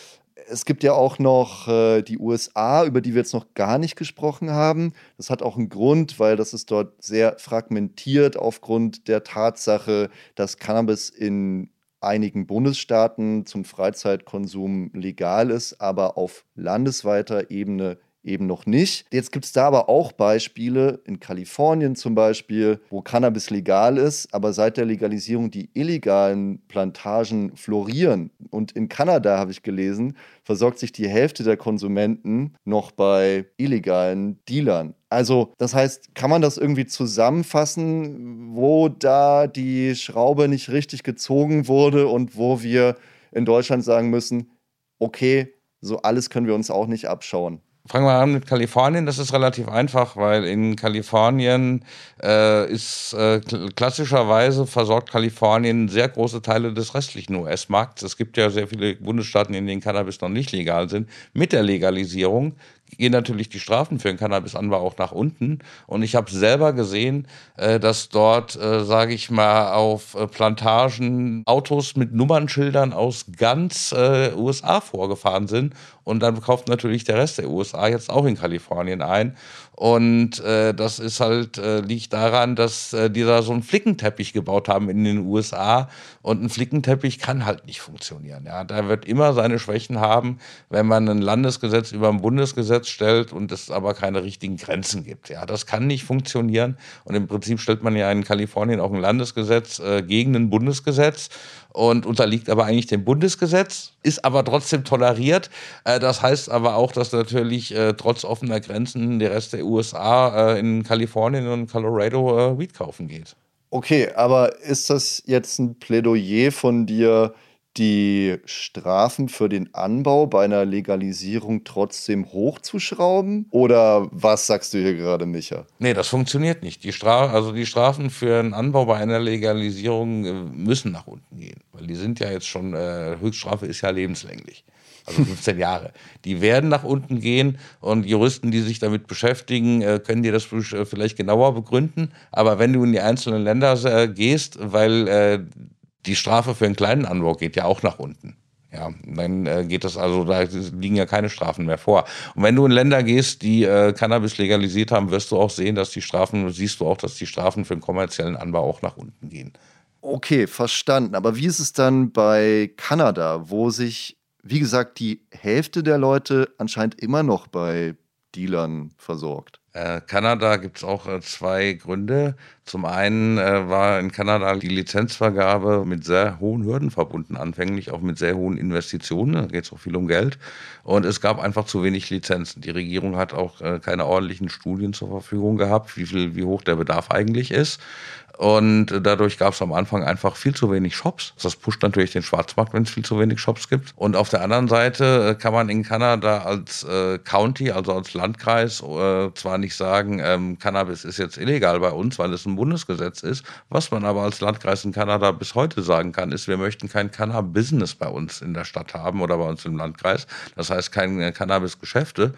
es gibt ja auch noch äh, die USA, über die wir jetzt noch gar nicht gesprochen haben. Das hat auch einen Grund, weil das ist dort sehr fragmentiert aufgrund der Tatsache, dass Cannabis in einigen Bundesstaaten zum Freizeitkonsum legal ist, aber auf landesweiter Ebene eben noch nicht. Jetzt gibt es da aber auch Beispiele, in Kalifornien zum Beispiel, wo Cannabis legal ist, aber seit der Legalisierung die illegalen Plantagen florieren. Und in Kanada, habe ich gelesen, versorgt sich die Hälfte der Konsumenten noch bei illegalen Dealern. Also, das heißt, kann man das irgendwie zusammenfassen, wo da die Schraube nicht richtig gezogen wurde und wo wir in Deutschland sagen müssen, okay, so alles können wir uns auch nicht abschauen. Fangen wir an mit Kalifornien. Das ist relativ einfach, weil in Kalifornien äh, ist äh, klassischerweise versorgt Kalifornien sehr große Teile des restlichen US-Markts. Es gibt ja sehr viele Bundesstaaten, in denen Cannabis noch nicht legal sind. Mit der Legalisierung gehen natürlich die Strafen für den Cannabisanbau auch nach unten. Und ich habe selber gesehen, äh, dass dort, äh, sage ich mal, auf äh, Plantagen Autos mit Nummernschildern aus ganz USA vorgefahren sind. Und dann kauft natürlich der Rest der USA jetzt auch in Kalifornien ein. Und äh, das ist halt, äh, liegt daran, dass äh, die da so einen Flickenteppich gebaut haben in den USA. Und ein Flickenteppich kann halt nicht funktionieren. Ja, da wird immer seine Schwächen haben, wenn man ein Landesgesetz über ein Bundesgesetz stellt und es aber keine richtigen Grenzen gibt. Ja, das kann nicht funktionieren. Und im Prinzip stellt man ja in Kalifornien auch ein Landesgesetz äh, gegen ein Bundesgesetz und unterliegt aber eigentlich dem Bundesgesetz, ist aber trotzdem toleriert. Äh, das heißt aber auch, dass natürlich äh, trotz offener Grenzen der Rest der USA äh, in Kalifornien und Colorado Weed kaufen geht. Okay, aber ist das jetzt ein Plädoyer von dir, die Strafen für den Anbau bei einer Legalisierung trotzdem hochzuschrauben? Oder was sagst du hier gerade, Micha? Nee, das funktioniert nicht. Die also die Strafen für den Anbau bei einer Legalisierung äh, müssen nach unten gehen. Weil die sind ja jetzt schon, äh, Höchststrafe ist ja lebenslänglich. Also 15 Jahre. Die werden nach unten gehen und Juristen, die sich damit beschäftigen, äh, können dir das vielleicht genauer begründen. Aber wenn du in die einzelnen Länder äh, gehst, weil die Strafe für einen kleinen Anbau geht ja auch nach unten. Ja, dann äh, geht das also, da liegen ja keine Strafen mehr vor. Und wenn du in Länder gehst, die äh, Cannabis legalisiert haben, wirst du auch sehen, dass die Strafen, siehst du auch, dass die Strafen für den kommerziellen Anbau auch nach unten gehen. Okay, verstanden. Aber wie ist es dann bei Kanada, wo sich, wie gesagt, die Hälfte der Leute anscheinend immer noch bei Dealern versorgt? Äh, Kanada gibt es auch äh, zwei Gründe. Zum einen äh, war in Kanada die Lizenzvergabe mit sehr hohen Hürden verbunden, anfänglich auch mit sehr hohen Investitionen. Da geht es auch viel um Geld. Und es gab einfach zu wenig Lizenzen. Die Regierung hat auch äh, keine ordentlichen Studien zur Verfügung gehabt, wie, viel, wie hoch der Bedarf eigentlich ist. Und dadurch gab es am Anfang einfach viel zu wenig Shops. Das pusht natürlich den Schwarzmarkt, wenn es viel zu wenig Shops gibt. Und auf der anderen Seite äh, kann man in Kanada als äh, County, also als Landkreis, äh, zwar nicht sagen, ähm, Cannabis ist jetzt illegal bei uns, weil es ein Bundesgesetz ist. Was man aber als Landkreis in Kanada bis heute sagen kann, ist, wir möchten kein Cannabis-Business bei uns in der Stadt haben oder bei uns im Landkreis. Das heißt, keine Cannabis-Geschäfte.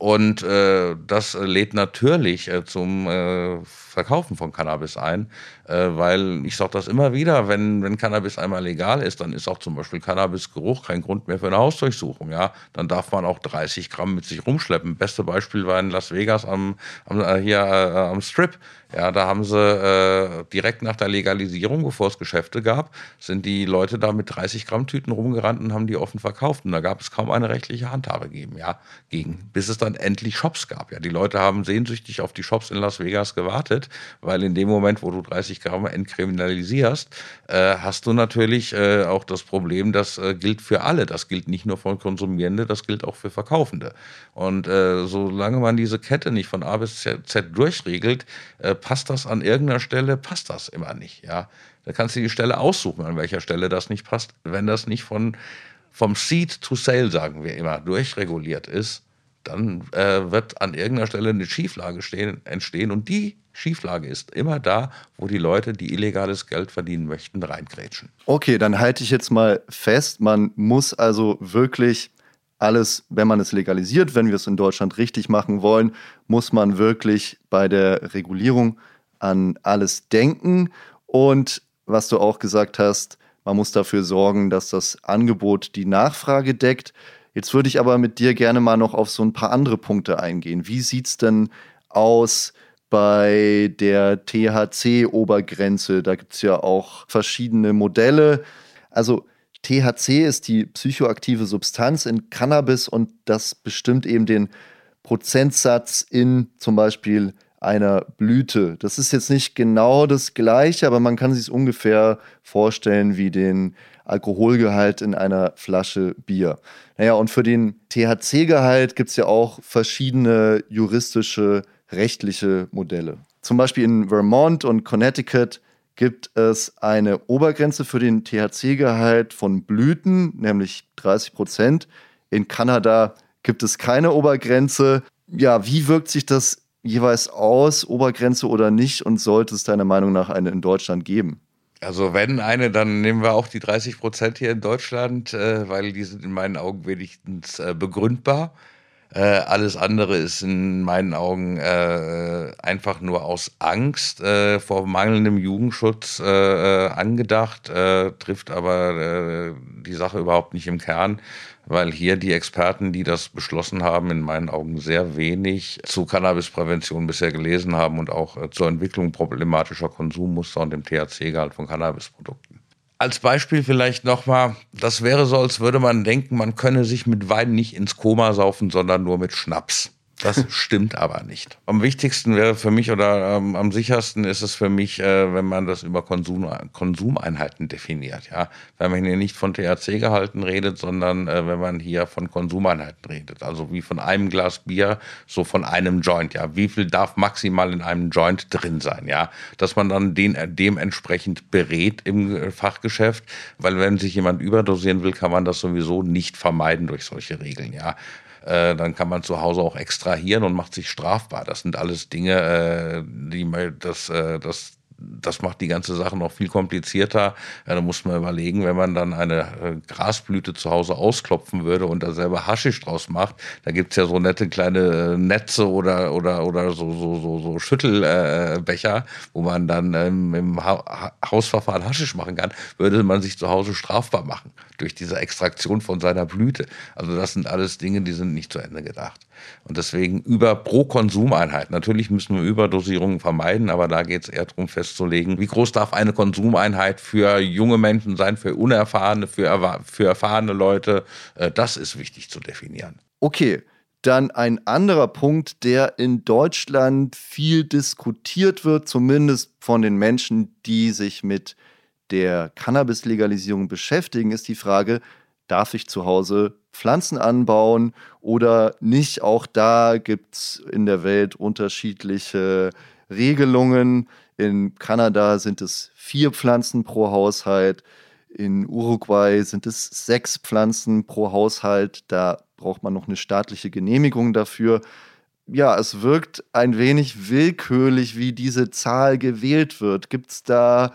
Und äh, das lädt natürlich äh, zum äh, Verkaufen von Cannabis ein, äh, weil ich sage das immer wieder, wenn, wenn Cannabis einmal legal ist, dann ist auch zum Beispiel Cannabisgeruch kein Grund mehr für eine Hausdurchsuchung. Ja? Dann darf man auch 30 Gramm mit sich rumschleppen. Beste Beispiel war in Las Vegas am, am äh, hier äh, am Strip. Ja, da haben sie äh, direkt nach der Legalisierung, bevor es Geschäfte gab, sind die Leute da mit 30 Gramm Tüten rumgerannt und haben die offen verkauft. Und da gab es kaum eine rechtliche Handhabe geben, ja, gegen, bis es dann endlich Shops gab. Ja, die Leute haben sehnsüchtig auf die Shops in Las Vegas gewartet, weil in dem Moment, wo du 30 Gramm entkriminalisierst, äh, hast du natürlich äh, auch das Problem, das äh, gilt für alle. Das gilt nicht nur für Konsumierende, das gilt auch für Verkaufende. Und äh, solange man diese Kette nicht von A bis Z durchregelt, äh, passt das an irgendeiner Stelle, passt das immer nicht. Ja? Da kannst du die Stelle aussuchen, an welcher Stelle das nicht passt. Wenn das nicht von, vom Seed to Sale, sagen wir immer, durchreguliert ist, dann äh, wird an irgendeiner Stelle eine Schieflage stehen, entstehen. Und die Schieflage ist immer da, wo die Leute, die illegales Geld verdienen möchten, reingrätschen. Okay, dann halte ich jetzt mal fest, man muss also wirklich alles, wenn man es legalisiert, wenn wir es in Deutschland richtig machen wollen, muss man wirklich bei der Regulierung an alles denken. Und was du auch gesagt hast, man muss dafür sorgen, dass das Angebot die Nachfrage deckt. Jetzt würde ich aber mit dir gerne mal noch auf so ein paar andere Punkte eingehen. Wie sieht es denn aus bei der THC-Obergrenze? Da gibt es ja auch verschiedene Modelle. Also THC ist die psychoaktive Substanz in Cannabis und das bestimmt eben den Prozentsatz in zum Beispiel einer Blüte. Das ist jetzt nicht genau das gleiche, aber man kann sich es ungefähr vorstellen wie den Alkoholgehalt in einer Flasche Bier. Naja, und für den THC-Gehalt gibt es ja auch verschiedene juristische, rechtliche Modelle. Zum Beispiel in Vermont und Connecticut gibt es eine Obergrenze für den THC-Gehalt von Blüten, nämlich 30 Prozent. In Kanada gibt es keine Obergrenze. Ja, wie wirkt sich das jeweils aus, Obergrenze oder nicht? Und sollte es deiner Meinung nach eine in Deutschland geben? Also wenn eine, dann nehmen wir auch die 30 Prozent hier in Deutschland, äh, weil die sind in meinen Augen wenigstens äh, begründbar. Äh, alles andere ist in meinen Augen äh, einfach nur aus Angst äh, vor mangelndem Jugendschutz äh, angedacht, trifft aber die Sache überhaupt nicht im Kern weil hier die Experten, die das beschlossen haben, in meinen Augen sehr wenig zu Cannabisprävention bisher gelesen haben und auch äh, zur Entwicklung problematischer Konsummuster und dem THC-Gehalt von Cannabisprodukten. Als Beispiel vielleicht nochmal, das wäre so, als würde man denken, man könne sich mit Wein nicht ins Koma saufen, sondern nur mit Schnaps. Das stimmt aber nicht. Am wichtigsten wäre für mich oder ähm, am sichersten ist es für mich, äh, wenn man das über Konsum, Konsumeinheiten definiert. Ja? Wenn man hier nicht von THC-Gehalten redet, sondern äh, wenn man hier von Konsumeinheiten redet. Also wie von einem Glas Bier, so von einem Joint. Ja? Wie viel darf maximal in einem Joint drin sein? Ja? Dass man dann den äh, dementsprechend berät im äh, Fachgeschäft, weil wenn sich jemand überdosieren will, kann man das sowieso nicht vermeiden durch solche Regeln. Ja? Äh, dann kann man zu Hause auch extrahieren und macht sich strafbar. Das sind alles Dinge, äh, die das, äh, das das macht die ganze Sache noch viel komplizierter. Ja, da muss man überlegen, wenn man dann eine äh, Grasblüte zu Hause ausklopfen würde und da selber Haschisch draus macht, da gibt's ja so nette kleine äh, Netze oder, oder, oder so, so, so, so Schüttelbecher, äh, wo man dann ähm, im ha Hausverfahren Haschisch machen kann, würde man sich zu Hause strafbar machen durch diese Extraktion von seiner Blüte. Also das sind alles Dinge, die sind nicht zu Ende gedacht. Und deswegen über pro Konsumeinheit. Natürlich müssen wir Überdosierungen vermeiden, aber da geht es eher darum festzulegen, wie groß darf eine Konsumeinheit für junge Menschen sein, für unerfahrene, für, für erfahrene Leute. Äh, das ist wichtig zu definieren. Okay. Dann ein anderer Punkt, der in Deutschland viel diskutiert wird, zumindest von den Menschen, die sich mit der Cannabis-Legalisierung beschäftigen, ist die Frage, darf ich zu Hause Pflanzen anbauen oder nicht? Auch da gibt es in der Welt unterschiedliche Regelungen. In Kanada sind es vier Pflanzen pro Haushalt. In Uruguay sind es sechs Pflanzen pro Haushalt. Da braucht man noch eine staatliche Genehmigung dafür. Ja, es wirkt ein wenig willkürlich, wie diese Zahl gewählt wird. Gibt es da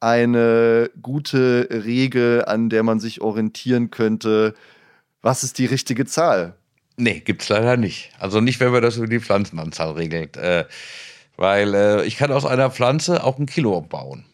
eine gute Regel, an der man sich orientieren könnte? Was ist die richtige Zahl? Nee, gibt es leider nicht. Also nicht, wenn man das über die Pflanzenanzahl regelt. Äh, weil äh, ich kann aus einer Pflanze auch ein Kilo bauen.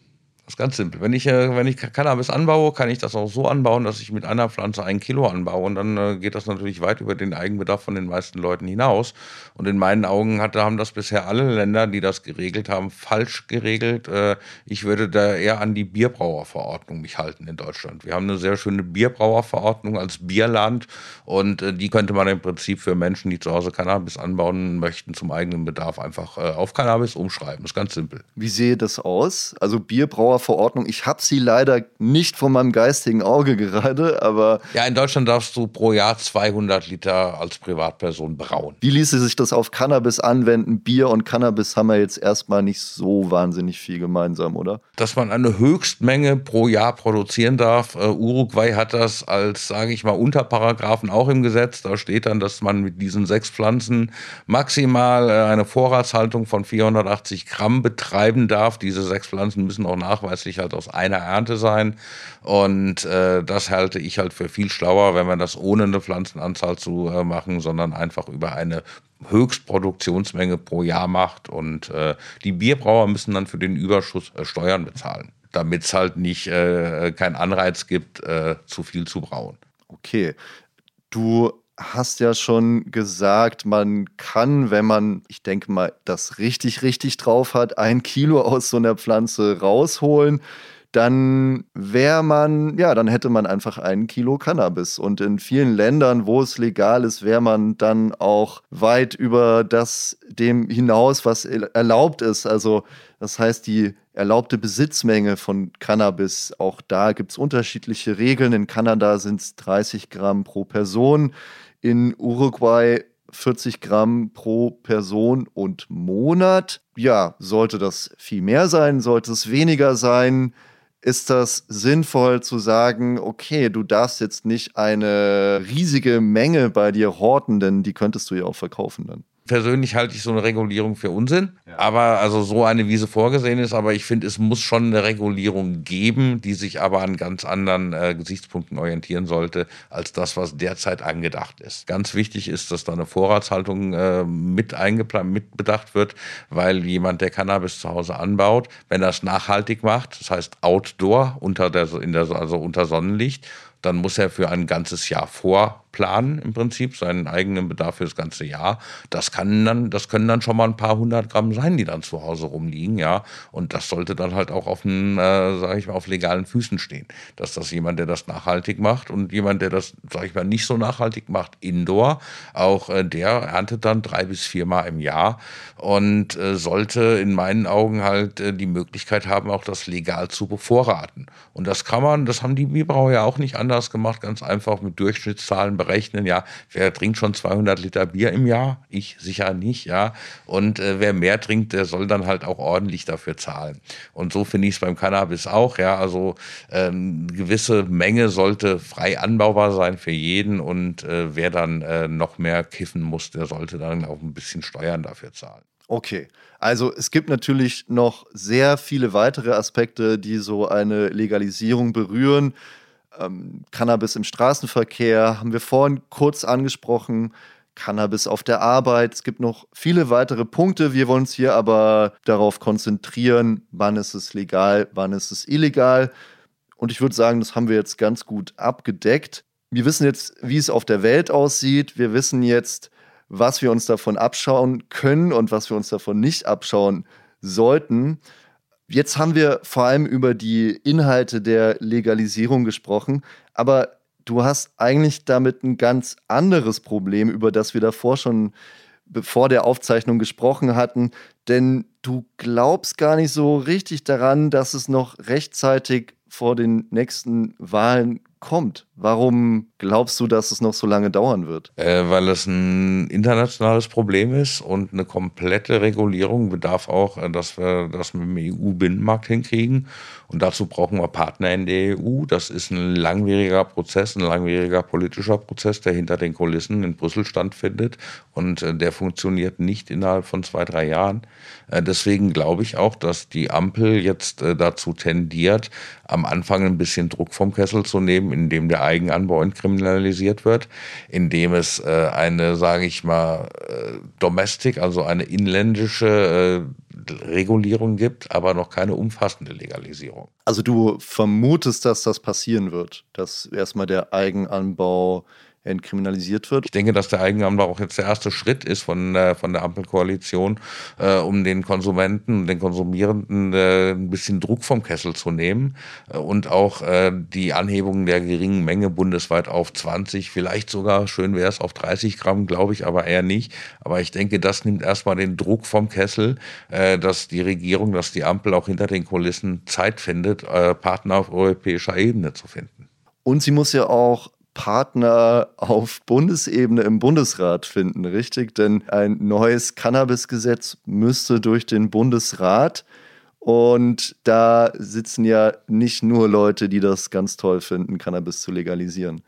Das ist ganz simpel. Wenn ich, äh, wenn ich Cannabis anbaue, kann ich das auch so anbauen, dass ich mit einer Pflanze ein Kilo anbaue. Und dann äh, geht das natürlich weit über den Eigenbedarf von den meisten Leuten hinaus. Und in meinen Augen hat, haben das bisher alle Länder, die das geregelt haben, falsch geregelt. Äh, ich würde da eher an die Bierbrauerverordnung mich halten in Deutschland. Wir haben eine sehr schöne Bierbrauerverordnung als Bierland. Und die könnte man im Prinzip für Menschen, die zu Hause Cannabis anbauen möchten, zum eigenen Bedarf einfach auf Cannabis umschreiben. Das ist ganz simpel. Wie sehe das aus? Also Bierbrauer Verordnung. Ich habe sie leider nicht vor meinem geistigen Auge gerade, aber. Ja, in Deutschland darfst du pro Jahr 200 Liter als Privatperson brauen. Wie ließe sich das auf Cannabis anwenden? Bier und Cannabis haben ja jetzt erstmal nicht so wahnsinnig viel gemeinsam, oder? Dass man eine Höchstmenge pro Jahr produzieren darf. Uh, Uruguay hat das als, sage ich mal, Unterparagraphen auch im Gesetz. Da steht dann, dass man mit diesen sechs Pflanzen maximal uh, eine Vorratshaltung von 480 Gramm betreiben darf. Diese sechs Pflanzen müssen auch nachweisen nachweislich halt aus einer Ernte sein. Und äh, das halte ich halt für viel schlauer, wenn man das ohne eine Pflanzenanzahl zu äh, machen, sondern einfach über eine Höchstproduktionsmenge pro Jahr macht. Und äh, die Bierbrauer müssen dann für den Überschuss äh, Steuern bezahlen, damit es halt nicht äh, keinen Anreiz gibt, äh, zu viel zu brauen. Okay. Du hast ja schon gesagt, man kann, wenn man, ich denke mal, das richtig, richtig drauf hat, ein Kilo aus so einer Pflanze rausholen. dann wäre man, ja, dann hätte man einfach ein Kilo Cannabis. Und in vielen Ländern, wo es legal ist, wäre man dann auch weit über das dem hinaus, was erlaubt ist. Also das heißt, die erlaubte Besitzmenge von Cannabis, auch da gibt es unterschiedliche Regeln. In Kanada sind es 30 Gramm pro Person. In Uruguay 40 Gramm pro Person und Monat. Ja, sollte das viel mehr sein, sollte es weniger sein? Ist das sinnvoll zu sagen, okay, du darfst jetzt nicht eine riesige Menge bei dir horten, denn die könntest du ja auch verkaufen dann? Persönlich halte ich so eine Regulierung für Unsinn. Ja. Aber also so eine, wie sie vorgesehen ist, aber ich finde, es muss schon eine Regulierung geben, die sich aber an ganz anderen äh, Gesichtspunkten orientieren sollte, als das, was derzeit angedacht ist. Ganz wichtig ist, dass da eine Vorratshaltung äh, mit eingeplant, mitbedacht wird, weil jemand, der Cannabis zu Hause anbaut, wenn er es nachhaltig macht, das heißt Outdoor unter der, der, also unter Sonnenlicht, dann muss er für ein ganzes Jahr vor planen im Prinzip, seinen eigenen Bedarf für das ganze Jahr. Das kann dann, das können dann schon mal ein paar hundert Gramm sein, die dann zu Hause rumliegen, ja. Und das sollte dann halt auch auf äh, sage ich mal, auf legalen Füßen stehen. Dass das jemand, der das nachhaltig macht und jemand, der das, sage ich mal, nicht so nachhaltig macht, indoor, auch äh, der erntet dann drei bis viermal im Jahr und äh, sollte in meinen Augen halt äh, die Möglichkeit haben, auch das legal zu bevorraten. Und das kann man, das haben die Bierbrauer ja auch nicht anders gemacht, ganz einfach mit Durchschnittszahlen berechnen, ja, wer trinkt schon 200 Liter Bier im Jahr? Ich sicher nicht, ja. Und äh, wer mehr trinkt, der soll dann halt auch ordentlich dafür zahlen. Und so finde ich es beim Cannabis auch, ja. Also ähm, gewisse Menge sollte frei anbaubar sein für jeden und äh, wer dann äh, noch mehr kiffen muss, der sollte dann auch ein bisschen Steuern dafür zahlen. Okay, also es gibt natürlich noch sehr viele weitere Aspekte, die so eine Legalisierung berühren ähm, Cannabis im Straßenverkehr haben wir vorhin kurz angesprochen. Cannabis auf der Arbeit. Es gibt noch viele weitere Punkte. Wir wollen uns hier aber darauf konzentrieren, wann ist es legal, wann ist es illegal. Und ich würde sagen, das haben wir jetzt ganz gut abgedeckt. Wir wissen jetzt, wie es auf der Welt aussieht. Wir wissen jetzt, was wir uns davon abschauen können und was wir uns davon nicht abschauen sollten. Jetzt haben wir vor allem über die Inhalte der Legalisierung gesprochen, aber du hast eigentlich damit ein ganz anderes Problem, über das wir davor schon vor der Aufzeichnung gesprochen hatten, denn du glaubst gar nicht so richtig daran, dass es noch rechtzeitig vor den nächsten Wahlen kommt. Warum glaubst du, dass es noch so lange dauern wird? Äh, weil es ein internationales Problem ist und eine komplette Regulierung bedarf auch, äh, dass wir das mit dem EU-Binnenmarkt hinkriegen. Und dazu brauchen wir Partner in der EU. Das ist ein langwieriger Prozess, ein langwieriger politischer Prozess, der hinter den Kulissen in Brüssel stattfindet. Und äh, der funktioniert nicht innerhalb von zwei, drei Jahren. Äh, deswegen glaube ich auch, dass die Ampel jetzt äh, dazu tendiert, am Anfang ein bisschen Druck vom Kessel zu nehmen, indem der Eigenanbau entkriminalisiert wird, indem es eine, sage ich mal, Domestic, also eine inländische Regulierung gibt, aber noch keine umfassende Legalisierung. Also du vermutest, dass das passieren wird, dass erstmal der Eigenanbau entkriminalisiert wird. Ich denke, dass der Eigenanbau auch jetzt der erste Schritt ist von, äh, von der Ampelkoalition, äh, um den Konsumenten und den Konsumierenden äh, ein bisschen Druck vom Kessel zu nehmen äh, und auch äh, die Anhebung der geringen Menge bundesweit auf 20, vielleicht sogar, schön wäre es, auf 30 Gramm, glaube ich, aber eher nicht. Aber ich denke, das nimmt erstmal den Druck vom Kessel, äh, dass die Regierung, dass die Ampel auch hinter den Kulissen Zeit findet, Partner auf europäischer Ebene zu finden. Und sie muss ja auch Partner auf Bundesebene im Bundesrat finden, richtig? Denn ein neues Cannabisgesetz müsste durch den Bundesrat. Und da sitzen ja nicht nur Leute, die das ganz toll finden, Cannabis zu legalisieren.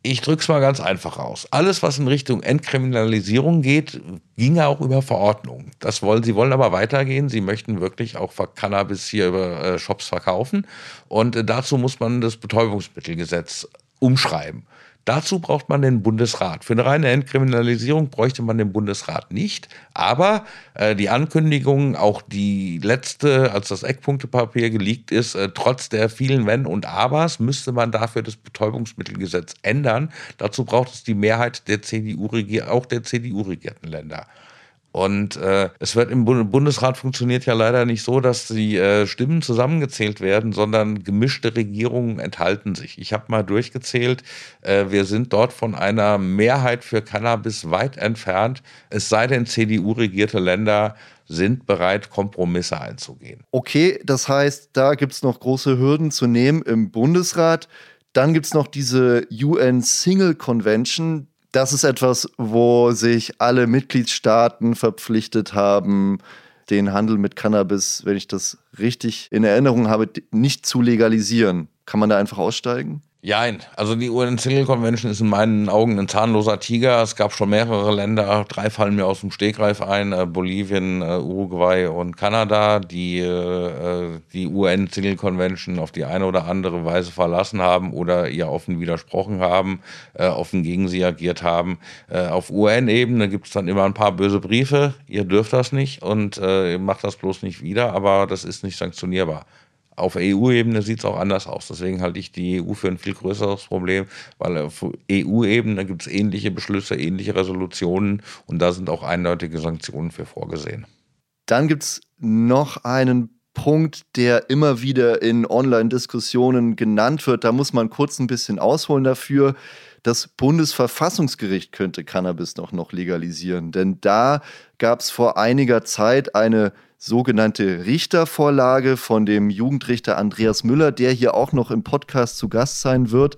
Ich drücke es mal ganz einfach aus. Alles, was in Richtung Entkriminalisierung geht, ginge auch über Verordnung. Das wollen, sie wollen aber weitergehen. Sie möchten wirklich auch Cannabis hier über äh, Shops verkaufen. Und äh, dazu muss man das Betäubungsmittelgesetz umschreiben. Dazu braucht man den Bundesrat. Für eine reine Entkriminalisierung bräuchte man den Bundesrat nicht. Aber äh, die Ankündigung, auch die letzte, als das Eckpunktepapier geleakt ist, äh, trotz der vielen Wenn und Abers, müsste man dafür das Betäubungsmittelgesetz ändern. Dazu braucht es die Mehrheit der CDU, auch der CDU-regierten Länder. Und äh, es wird im Bundesrat funktioniert ja leider nicht so, dass die äh, Stimmen zusammengezählt werden, sondern gemischte Regierungen enthalten sich. Ich habe mal durchgezählt, äh, wir sind dort von einer Mehrheit für Cannabis weit entfernt, es sei denn CDU-regierte Länder sind bereit, Kompromisse einzugehen. Okay, das heißt, da gibt es noch große Hürden zu nehmen im Bundesrat. Dann gibt es noch diese UN Single Convention, das ist etwas, wo sich alle Mitgliedstaaten verpflichtet haben, den Handel mit Cannabis, wenn ich das richtig in Erinnerung habe, nicht zu legalisieren. Kann man da einfach aussteigen? Jein. Also die UN Single Convention ist in meinen Augen ein zahnloser Tiger. Es gab schon mehrere Länder, drei fallen mir aus dem Stegreif ein, äh, Bolivien, äh, Uruguay und Kanada, die äh, die UN Single Convention auf die eine oder andere Weise verlassen haben oder ihr offen widersprochen haben, äh, offen gegen sie agiert haben. Äh, auf UN-Ebene gibt es dann immer ein paar böse Briefe, ihr dürft das nicht und äh, ihr macht das bloß nicht wieder, aber das ist nicht sanktionierbar auf EU-Ebene sieht es auch anders aus. Deswegen halte ich die EU für ein viel größeres Problem, weil auf EU-Ebene gibt es ähnliche Beschlüsse, ähnliche Resolutionen und da sind auch eindeutige Sanktionen für vorgesehen. Dann gibt es noch einen Punkt, der immer wieder in Online-Diskussionen genannt wird. Da muss man kurz ein bisschen ausholen dafür. Das Bundesverfassungsgericht könnte Cannabis noch, noch legalisieren, denn da gab es vor einiger Zeit eine sogenannte Richtervorlage von dem Jugendrichter Andreas Müller, der hier auch noch im Podcast zu Gast sein wird.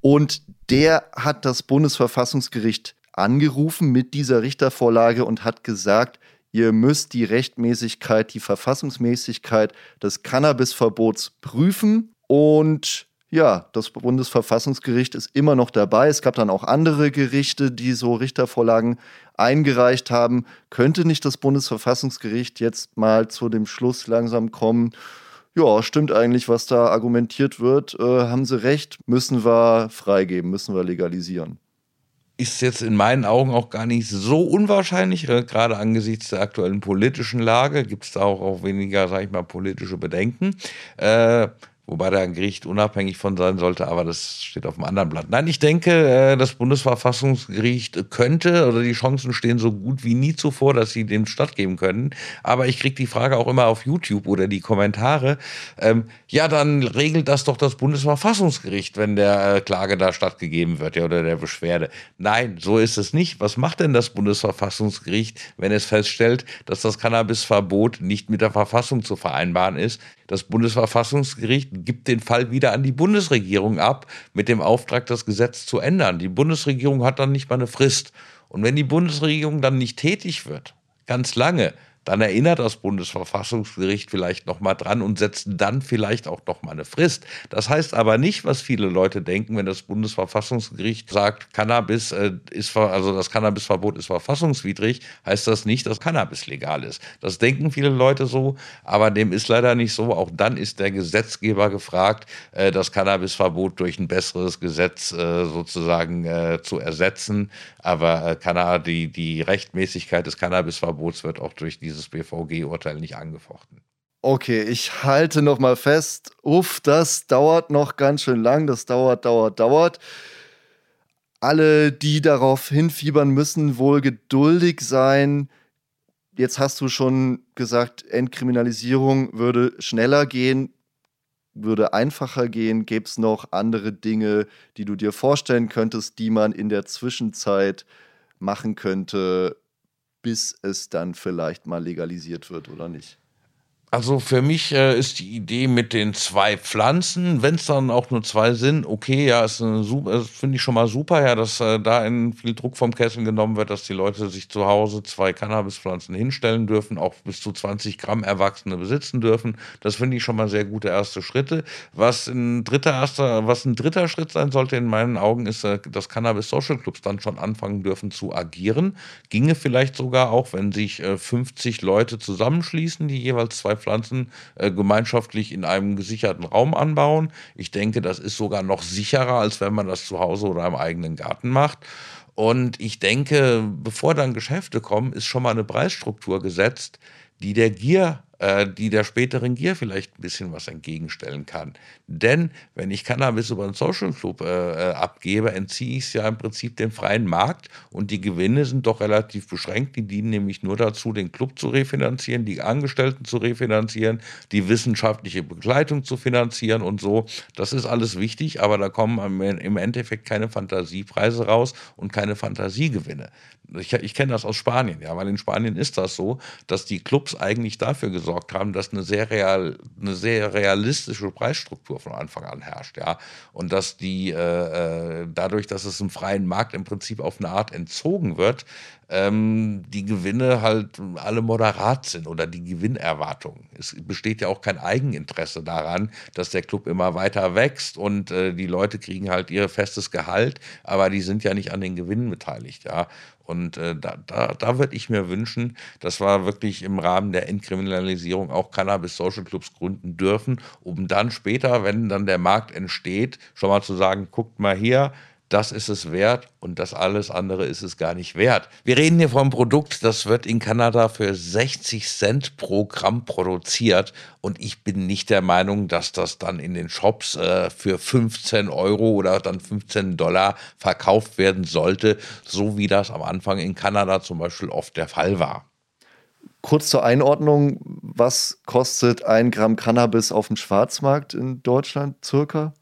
Und der hat das Bundesverfassungsgericht angerufen mit dieser Richtervorlage und hat gesagt, ihr müsst die Rechtmäßigkeit, die Verfassungsmäßigkeit des Cannabisverbots prüfen. Und ja, das Bundesverfassungsgericht ist immer noch dabei. Es gab dann auch andere Gerichte, die so Richtervorlagen eingereicht haben. Könnte nicht das Bundesverfassungsgericht jetzt mal zu dem Schluss langsam kommen? Ja, stimmt eigentlich, was da argumentiert wird. Äh, haben sie recht, müssen wir freigeben, müssen wir legalisieren ist jetzt in meinen Augen auch gar nicht so unwahrscheinlich, äh, gerade angesichts der aktuellen politischen Lage gibt es da auch, auch weniger, sag ich mal, politische Bedenken. Äh, Wobei da ein Gericht unabhängig von sein sollte, aber das steht auf einem anderen Blatt. Nein, ich denke, äh, das Bundesverfassungsgericht könnte oder die Chancen stehen so gut wie nie zuvor, dass sie dem stattgeben können. Aber ich kriege die Frage auch immer auf YouTube oder die Kommentare. Ähm, ja, dann regelt das doch das Bundesverfassungsgericht, wenn der äh, Klage da stattgegeben wird ja, oder der Beschwerde. Nein, so ist es nicht. Was macht denn das Bundesverfassungsgericht, wenn es feststellt, dass das Cannabisverbot nicht mit der Verfassung zu vereinbaren ist? Das Bundesverfassungsgericht gibt den Fall wieder an die Bundesregierung ab mit dem Auftrag, das Gesetz zu ändern. Die Bundesregierung hat dann nicht mal eine Frist. Und wenn die Bundesregierung dann nicht tätig wird, ganz lange, dann erinnert das Bundesverfassungsgericht vielleicht nochmal dran und setzt dann vielleicht auch nochmal eine Frist. Das heißt aber nicht, was viele Leute denken, wenn das Bundesverfassungsgericht sagt, Cannabis äh, ist, also das Cannabisverbot ist verfassungswidrig, heißt das nicht, dass Cannabis legal ist. Das denken viele Leute so, aber dem ist leider nicht so. Auch dann ist der Gesetzgeber gefragt, äh, das Cannabisverbot durch ein besseres Gesetz äh, sozusagen äh, zu ersetzen. Aber äh, die, die Rechtmäßigkeit des Cannabisverbots wird auch durch diese dieses BVG-Urteil nicht angefochten. Okay, ich halte noch mal fest. Uff, das dauert noch ganz schön lang. Das dauert, dauert, dauert. Alle, die darauf hinfiebern, müssen wohl geduldig sein. Jetzt hast du schon gesagt, Entkriminalisierung würde schneller gehen, würde einfacher gehen. Gäbe es noch andere Dinge, die du dir vorstellen könntest, die man in der Zwischenzeit machen könnte, bis es dann vielleicht mal legalisiert wird oder nicht? Also für mich äh, ist die Idee mit den zwei Pflanzen, wenn es dann auch nur zwei sind, okay, ja, ist finde ich schon mal super, ja, dass äh, da viel Druck vom Kessel genommen wird, dass die Leute sich zu Hause zwei Cannabispflanzen hinstellen dürfen, auch bis zu 20 Gramm Erwachsene besitzen dürfen. Das finde ich schon mal sehr gute erste Schritte. Was ein dritter erster, was ein dritter Schritt sein sollte in meinen Augen, ist, äh, dass Cannabis Social Clubs dann schon anfangen dürfen zu agieren. Ginge vielleicht sogar auch, wenn sich äh, 50 Leute zusammenschließen, die jeweils zwei Pflanzen äh, gemeinschaftlich in einem gesicherten Raum anbauen. Ich denke, das ist sogar noch sicherer, als wenn man das zu Hause oder im eigenen Garten macht. Und ich denke, bevor dann Geschäfte kommen, ist schon mal eine Preisstruktur gesetzt, die der Gier äh, die der späteren Gier vielleicht ein bisschen was entgegenstellen kann. Denn wenn ich Cannabis über einen Social Club äh, äh abgebe, entziehe ich es ja im Prinzip dem freien Markt und die Gewinne sind doch relativ beschränkt. Die dienen nämlich nur dazu, den Club zu refinanzieren, die Angestellten zu refinanzieren, die wissenschaftliche Begleitung zu finanzieren und so. Das ist alles wichtig, aber da kommen im Endeffekt keine Fantasiepreise raus und keine Fantasiegewinne. Ich, ich kenne das aus Spanien, ja, weil in Spanien ist das so, dass die Clubs eigentlich dafür gesorgt haben, dass eine sehr real, eine sehr realistische Preisstruktur von Anfang an herrscht, ja, und dass die äh, äh dadurch, dass es im freien Markt im Prinzip auf eine Art entzogen wird, ähm, die Gewinne halt alle moderat sind oder die Gewinnerwartungen. Es besteht ja auch kein Eigeninteresse daran, dass der Club immer weiter wächst und äh, die Leute kriegen halt ihr festes Gehalt, aber die sind ja nicht an den Gewinnen beteiligt, ja. Und äh, da, da, da würde ich mir wünschen, dass wir wirklich im Rahmen der Entkriminalisierung auch Cannabis-Social Clubs gründen dürfen, um dann später, wenn dann der Markt entsteht, schon mal zu sagen, guckt mal hier, das ist es wert und das alles andere ist es gar nicht wert. Wir reden hier vom Produkt, das wird in Kanada für 60 Cent pro Gramm produziert und ich bin nicht der Meinung, dass das dann in den Shops äh, für 15 Euro oder dann 15 Dollar verkauft werden sollte, so wie das am Anfang in Kanada zum Beispiel oft der Fall war. Kurz zur Einordnung, was kostet ein Gramm Cannabis auf dem Schwarzmarkt in Deutschland circa?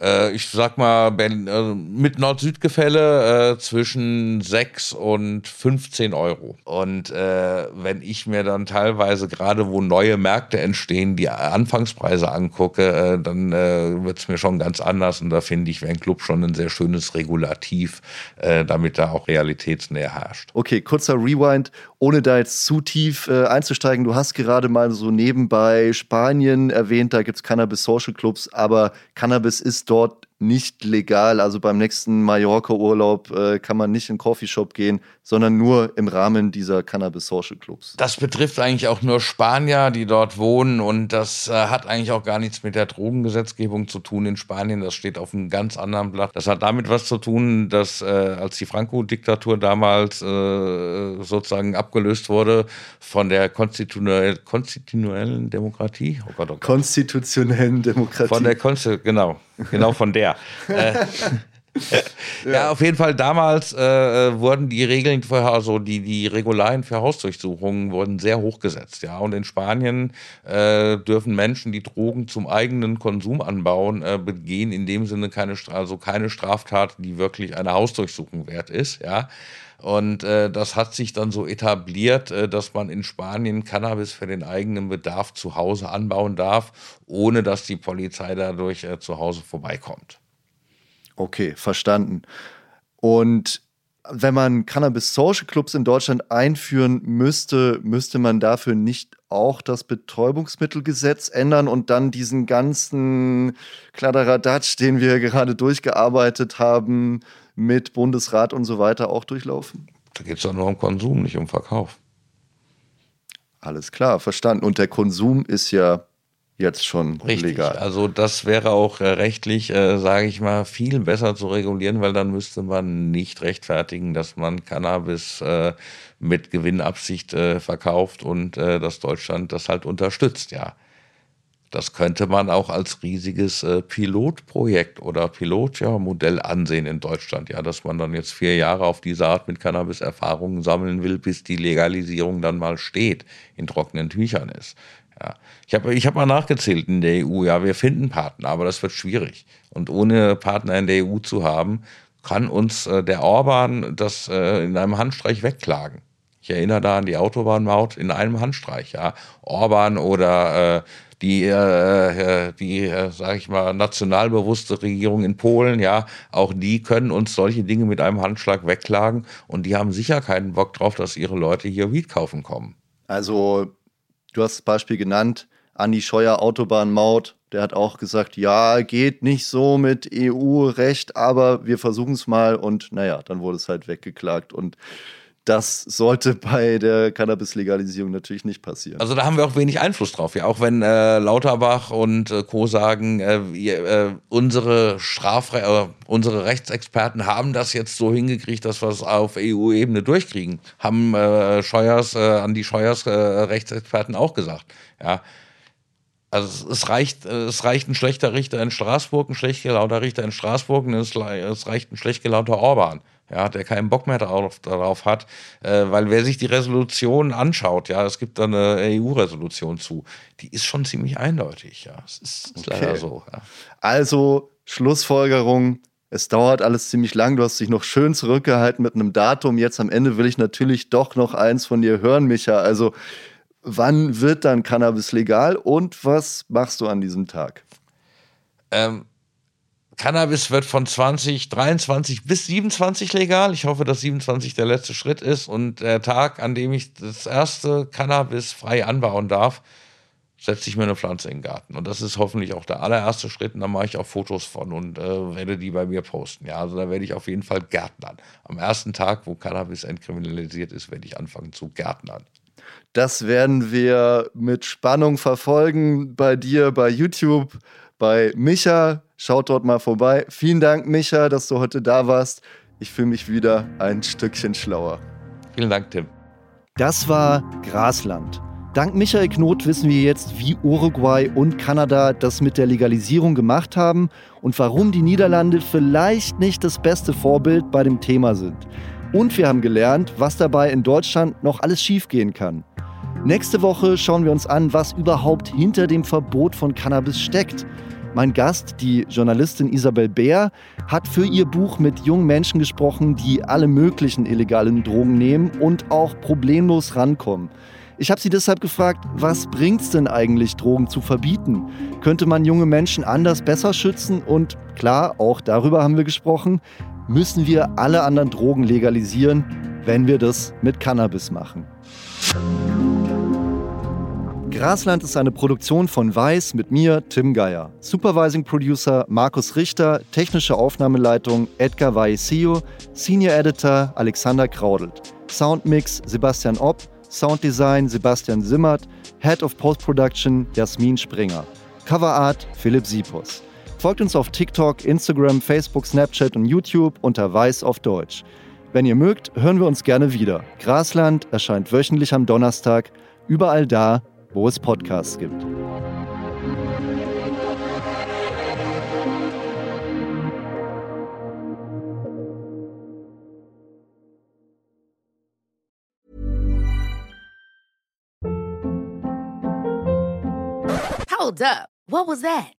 Äh, ich sag mal, ben, äh, mit Nord-Süd-Gefälle äh, zwischen 6 und 15 Euro. Und äh, wenn ich mir dann teilweise gerade, wo neue Märkte entstehen, die Anfangspreise angucke, äh, dann äh, wird es mir schon ganz anders. Und da finde ich, wäre ein Club schon ein sehr schönes Regulativ, äh, damit da auch Realitätsnähe herrscht. Okay, kurzer Rewind, ohne da jetzt zu tief einzusteigen. Du hast gerade mal so nebenbei Spanien erwähnt, da gibt es Cannabis Social Clubs, aber Cannabis ist dort nicht legal. Also beim nächsten Mallorca-Urlaub äh, kann man nicht in einen Coffeeshop gehen, sondern nur im Rahmen dieser Cannabis-Social Clubs. Das betrifft eigentlich auch nur Spanier, die dort wohnen. Und das äh, hat eigentlich auch gar nichts mit der Drogengesetzgebung zu tun in Spanien. Das steht auf einem ganz anderen Blatt. Das hat damit was zu tun, dass äh, als die Franco-Diktatur damals äh, sozusagen abgelöst wurde von der konstitutionellen, konstitutionellen Demokratie. Oh Gott, oh Gott. Konstitutionellen Demokratie. Von der Konsti genau, genau von der. Äh, ja. ja. auf jeden Fall damals äh, wurden die Regeln für also die die Regularien für Hausdurchsuchungen wurden sehr hochgesetzt, ja und in Spanien äh, dürfen Menschen, die Drogen zum eigenen Konsum anbauen, äh, begehen in dem Sinne keine also keine Straftat, die wirklich eine Hausdurchsuchung wert ist, ja. Und äh, das hat sich dann so etabliert, äh, dass man in Spanien Cannabis für den eigenen Bedarf zu Hause anbauen darf, ohne dass die Polizei dadurch äh, zu Hause vorbeikommt. Okay, verstanden. Und wenn man Cannabis Social Clubs in Deutschland einführen müsste, müsste man dafür nicht auch das Betäubungsmittelgesetz ändern und dann diesen ganzen Kladderadatsch, den wir gerade durchgearbeitet haben, mit Bundesrat und so weiter auch durchlaufen? Da geht es doch nur um Konsum, nicht um Verkauf. Alles klar, verstanden. Und der Konsum ist ja jetzt schon Richtig. legal. Also das wäre auch äh, rechtlich, äh, sage ich mal, viel besser zu regulieren, weil dann müsste man nicht rechtfertigen, dass man Cannabis äh, mit Gewinnabsicht äh, verkauft und äh, dass Deutschland das halt unterstützt, ja. Das könnte man auch als riesiges äh, Pilotprojekt oder Pilotmodell ja, ansehen in Deutschland, ja, dass man dann jetzt vier Jahre auf diese Art mit Cannabis Erfahrungen sammeln will, bis die Legalisierung dann mal steht, in trockenen Tüchern ist. Ja. Ich habe ich hab mal nachgezählt in der EU, ja, wir finden Partner, aber das wird schwierig. Und ohne Partner in der EU zu haben, kann uns äh, der Orban das äh, in einem Handstreich wegklagen. Ich erinnere da an die Autobahnmaut in einem Handstreich, ja. Orban oder äh, die, äh, äh die äh, sage ich mal, nationalbewusste Regierung in Polen, ja, auch die können uns solche Dinge mit einem Handschlag wegklagen und die haben sicher keinen Bock drauf, dass ihre Leute hier Weed kaufen kommen. Also du hast das Beispiel genannt, Andi Scheuer, Autobahnmaut, der hat auch gesagt, ja, geht nicht so mit EU-Recht, aber wir versuchen es mal und naja, dann wurde es halt weggeklagt und das sollte bei der Cannabis-Legalisierung natürlich nicht passieren. Also da haben wir auch wenig Einfluss drauf. Ja, auch wenn äh, Lauterbach und äh, Co. sagen, äh, äh, unsere Strafre äh, unsere Rechtsexperten haben das jetzt so hingekriegt, dass wir es auf EU-Ebene durchkriegen. Haben äh, Scheuers, an die Scheuers Rechtsexperten auch gesagt. Ja. Also es reicht, es reicht ein schlechter Richter in Straßburg, ein schlecht gelaunter Richter in Straßburg und es reicht ein schlecht gelaunter Orban ja, der keinen Bock mehr darauf, darauf hat, äh, weil wer sich die Resolution anschaut, ja, es gibt da eine EU-Resolution zu, die ist schon ziemlich eindeutig, ja, es ist, ist okay. leider so. Ja. Also Schlussfolgerung, es dauert alles ziemlich lang, du hast dich noch schön zurückgehalten mit einem Datum, jetzt am Ende will ich natürlich doch noch eins von dir hören, Micha, also wann wird dann Cannabis legal und was machst du an diesem Tag? Ähm, Cannabis wird von 2023 bis 27 legal. Ich hoffe, dass 27 der letzte Schritt ist und der Tag, an dem ich das erste Cannabis frei anbauen darf, setze ich mir eine Pflanze in den Garten. Und das ist hoffentlich auch der allererste Schritt. Und da mache ich auch Fotos von und äh, werde die bei mir posten. Ja, also da werde ich auf jeden Fall Gärtnern. Am ersten Tag, wo Cannabis entkriminalisiert ist, werde ich anfangen zu Gärtnern. Das werden wir mit Spannung verfolgen bei dir, bei YouTube, bei Micha. Schaut dort mal vorbei. Vielen Dank, Micha, dass du heute da warst. Ich fühle mich wieder ein Stückchen schlauer. Vielen Dank, Tim. Das war Grasland. Dank Michael Knot wissen wir jetzt, wie Uruguay und Kanada das mit der Legalisierung gemacht haben und warum die Niederlande vielleicht nicht das beste Vorbild bei dem Thema sind. Und wir haben gelernt, was dabei in Deutschland noch alles schiefgehen kann. Nächste Woche schauen wir uns an, was überhaupt hinter dem Verbot von Cannabis steckt. Mein Gast, die Journalistin Isabel Bär, hat für ihr Buch mit jungen Menschen gesprochen, die alle möglichen illegalen Drogen nehmen und auch problemlos rankommen. Ich habe sie deshalb gefragt, was bringt es denn eigentlich, Drogen zu verbieten? Könnte man junge Menschen anders besser schützen? Und klar, auch darüber haben wir gesprochen, müssen wir alle anderen Drogen legalisieren, wenn wir das mit Cannabis machen. Grasland ist eine Produktion von Weiß mit mir, Tim Geier. Supervising Producer Markus Richter, technische Aufnahmeleitung Edgar Vaisio, Senior Editor Alexander Kraudelt. Soundmix Sebastian Opp, Sounddesign Sebastian Simmert, Head of Post Production Jasmin Springer. Coverart Philipp Siepos. Folgt uns auf TikTok, Instagram, Facebook, Snapchat und YouTube unter Weiß auf Deutsch. Wenn ihr mögt, hören wir uns gerne wieder. Grasland erscheint wöchentlich am Donnerstag, überall da, wo es Podcasts gibt. Hold up. What was that?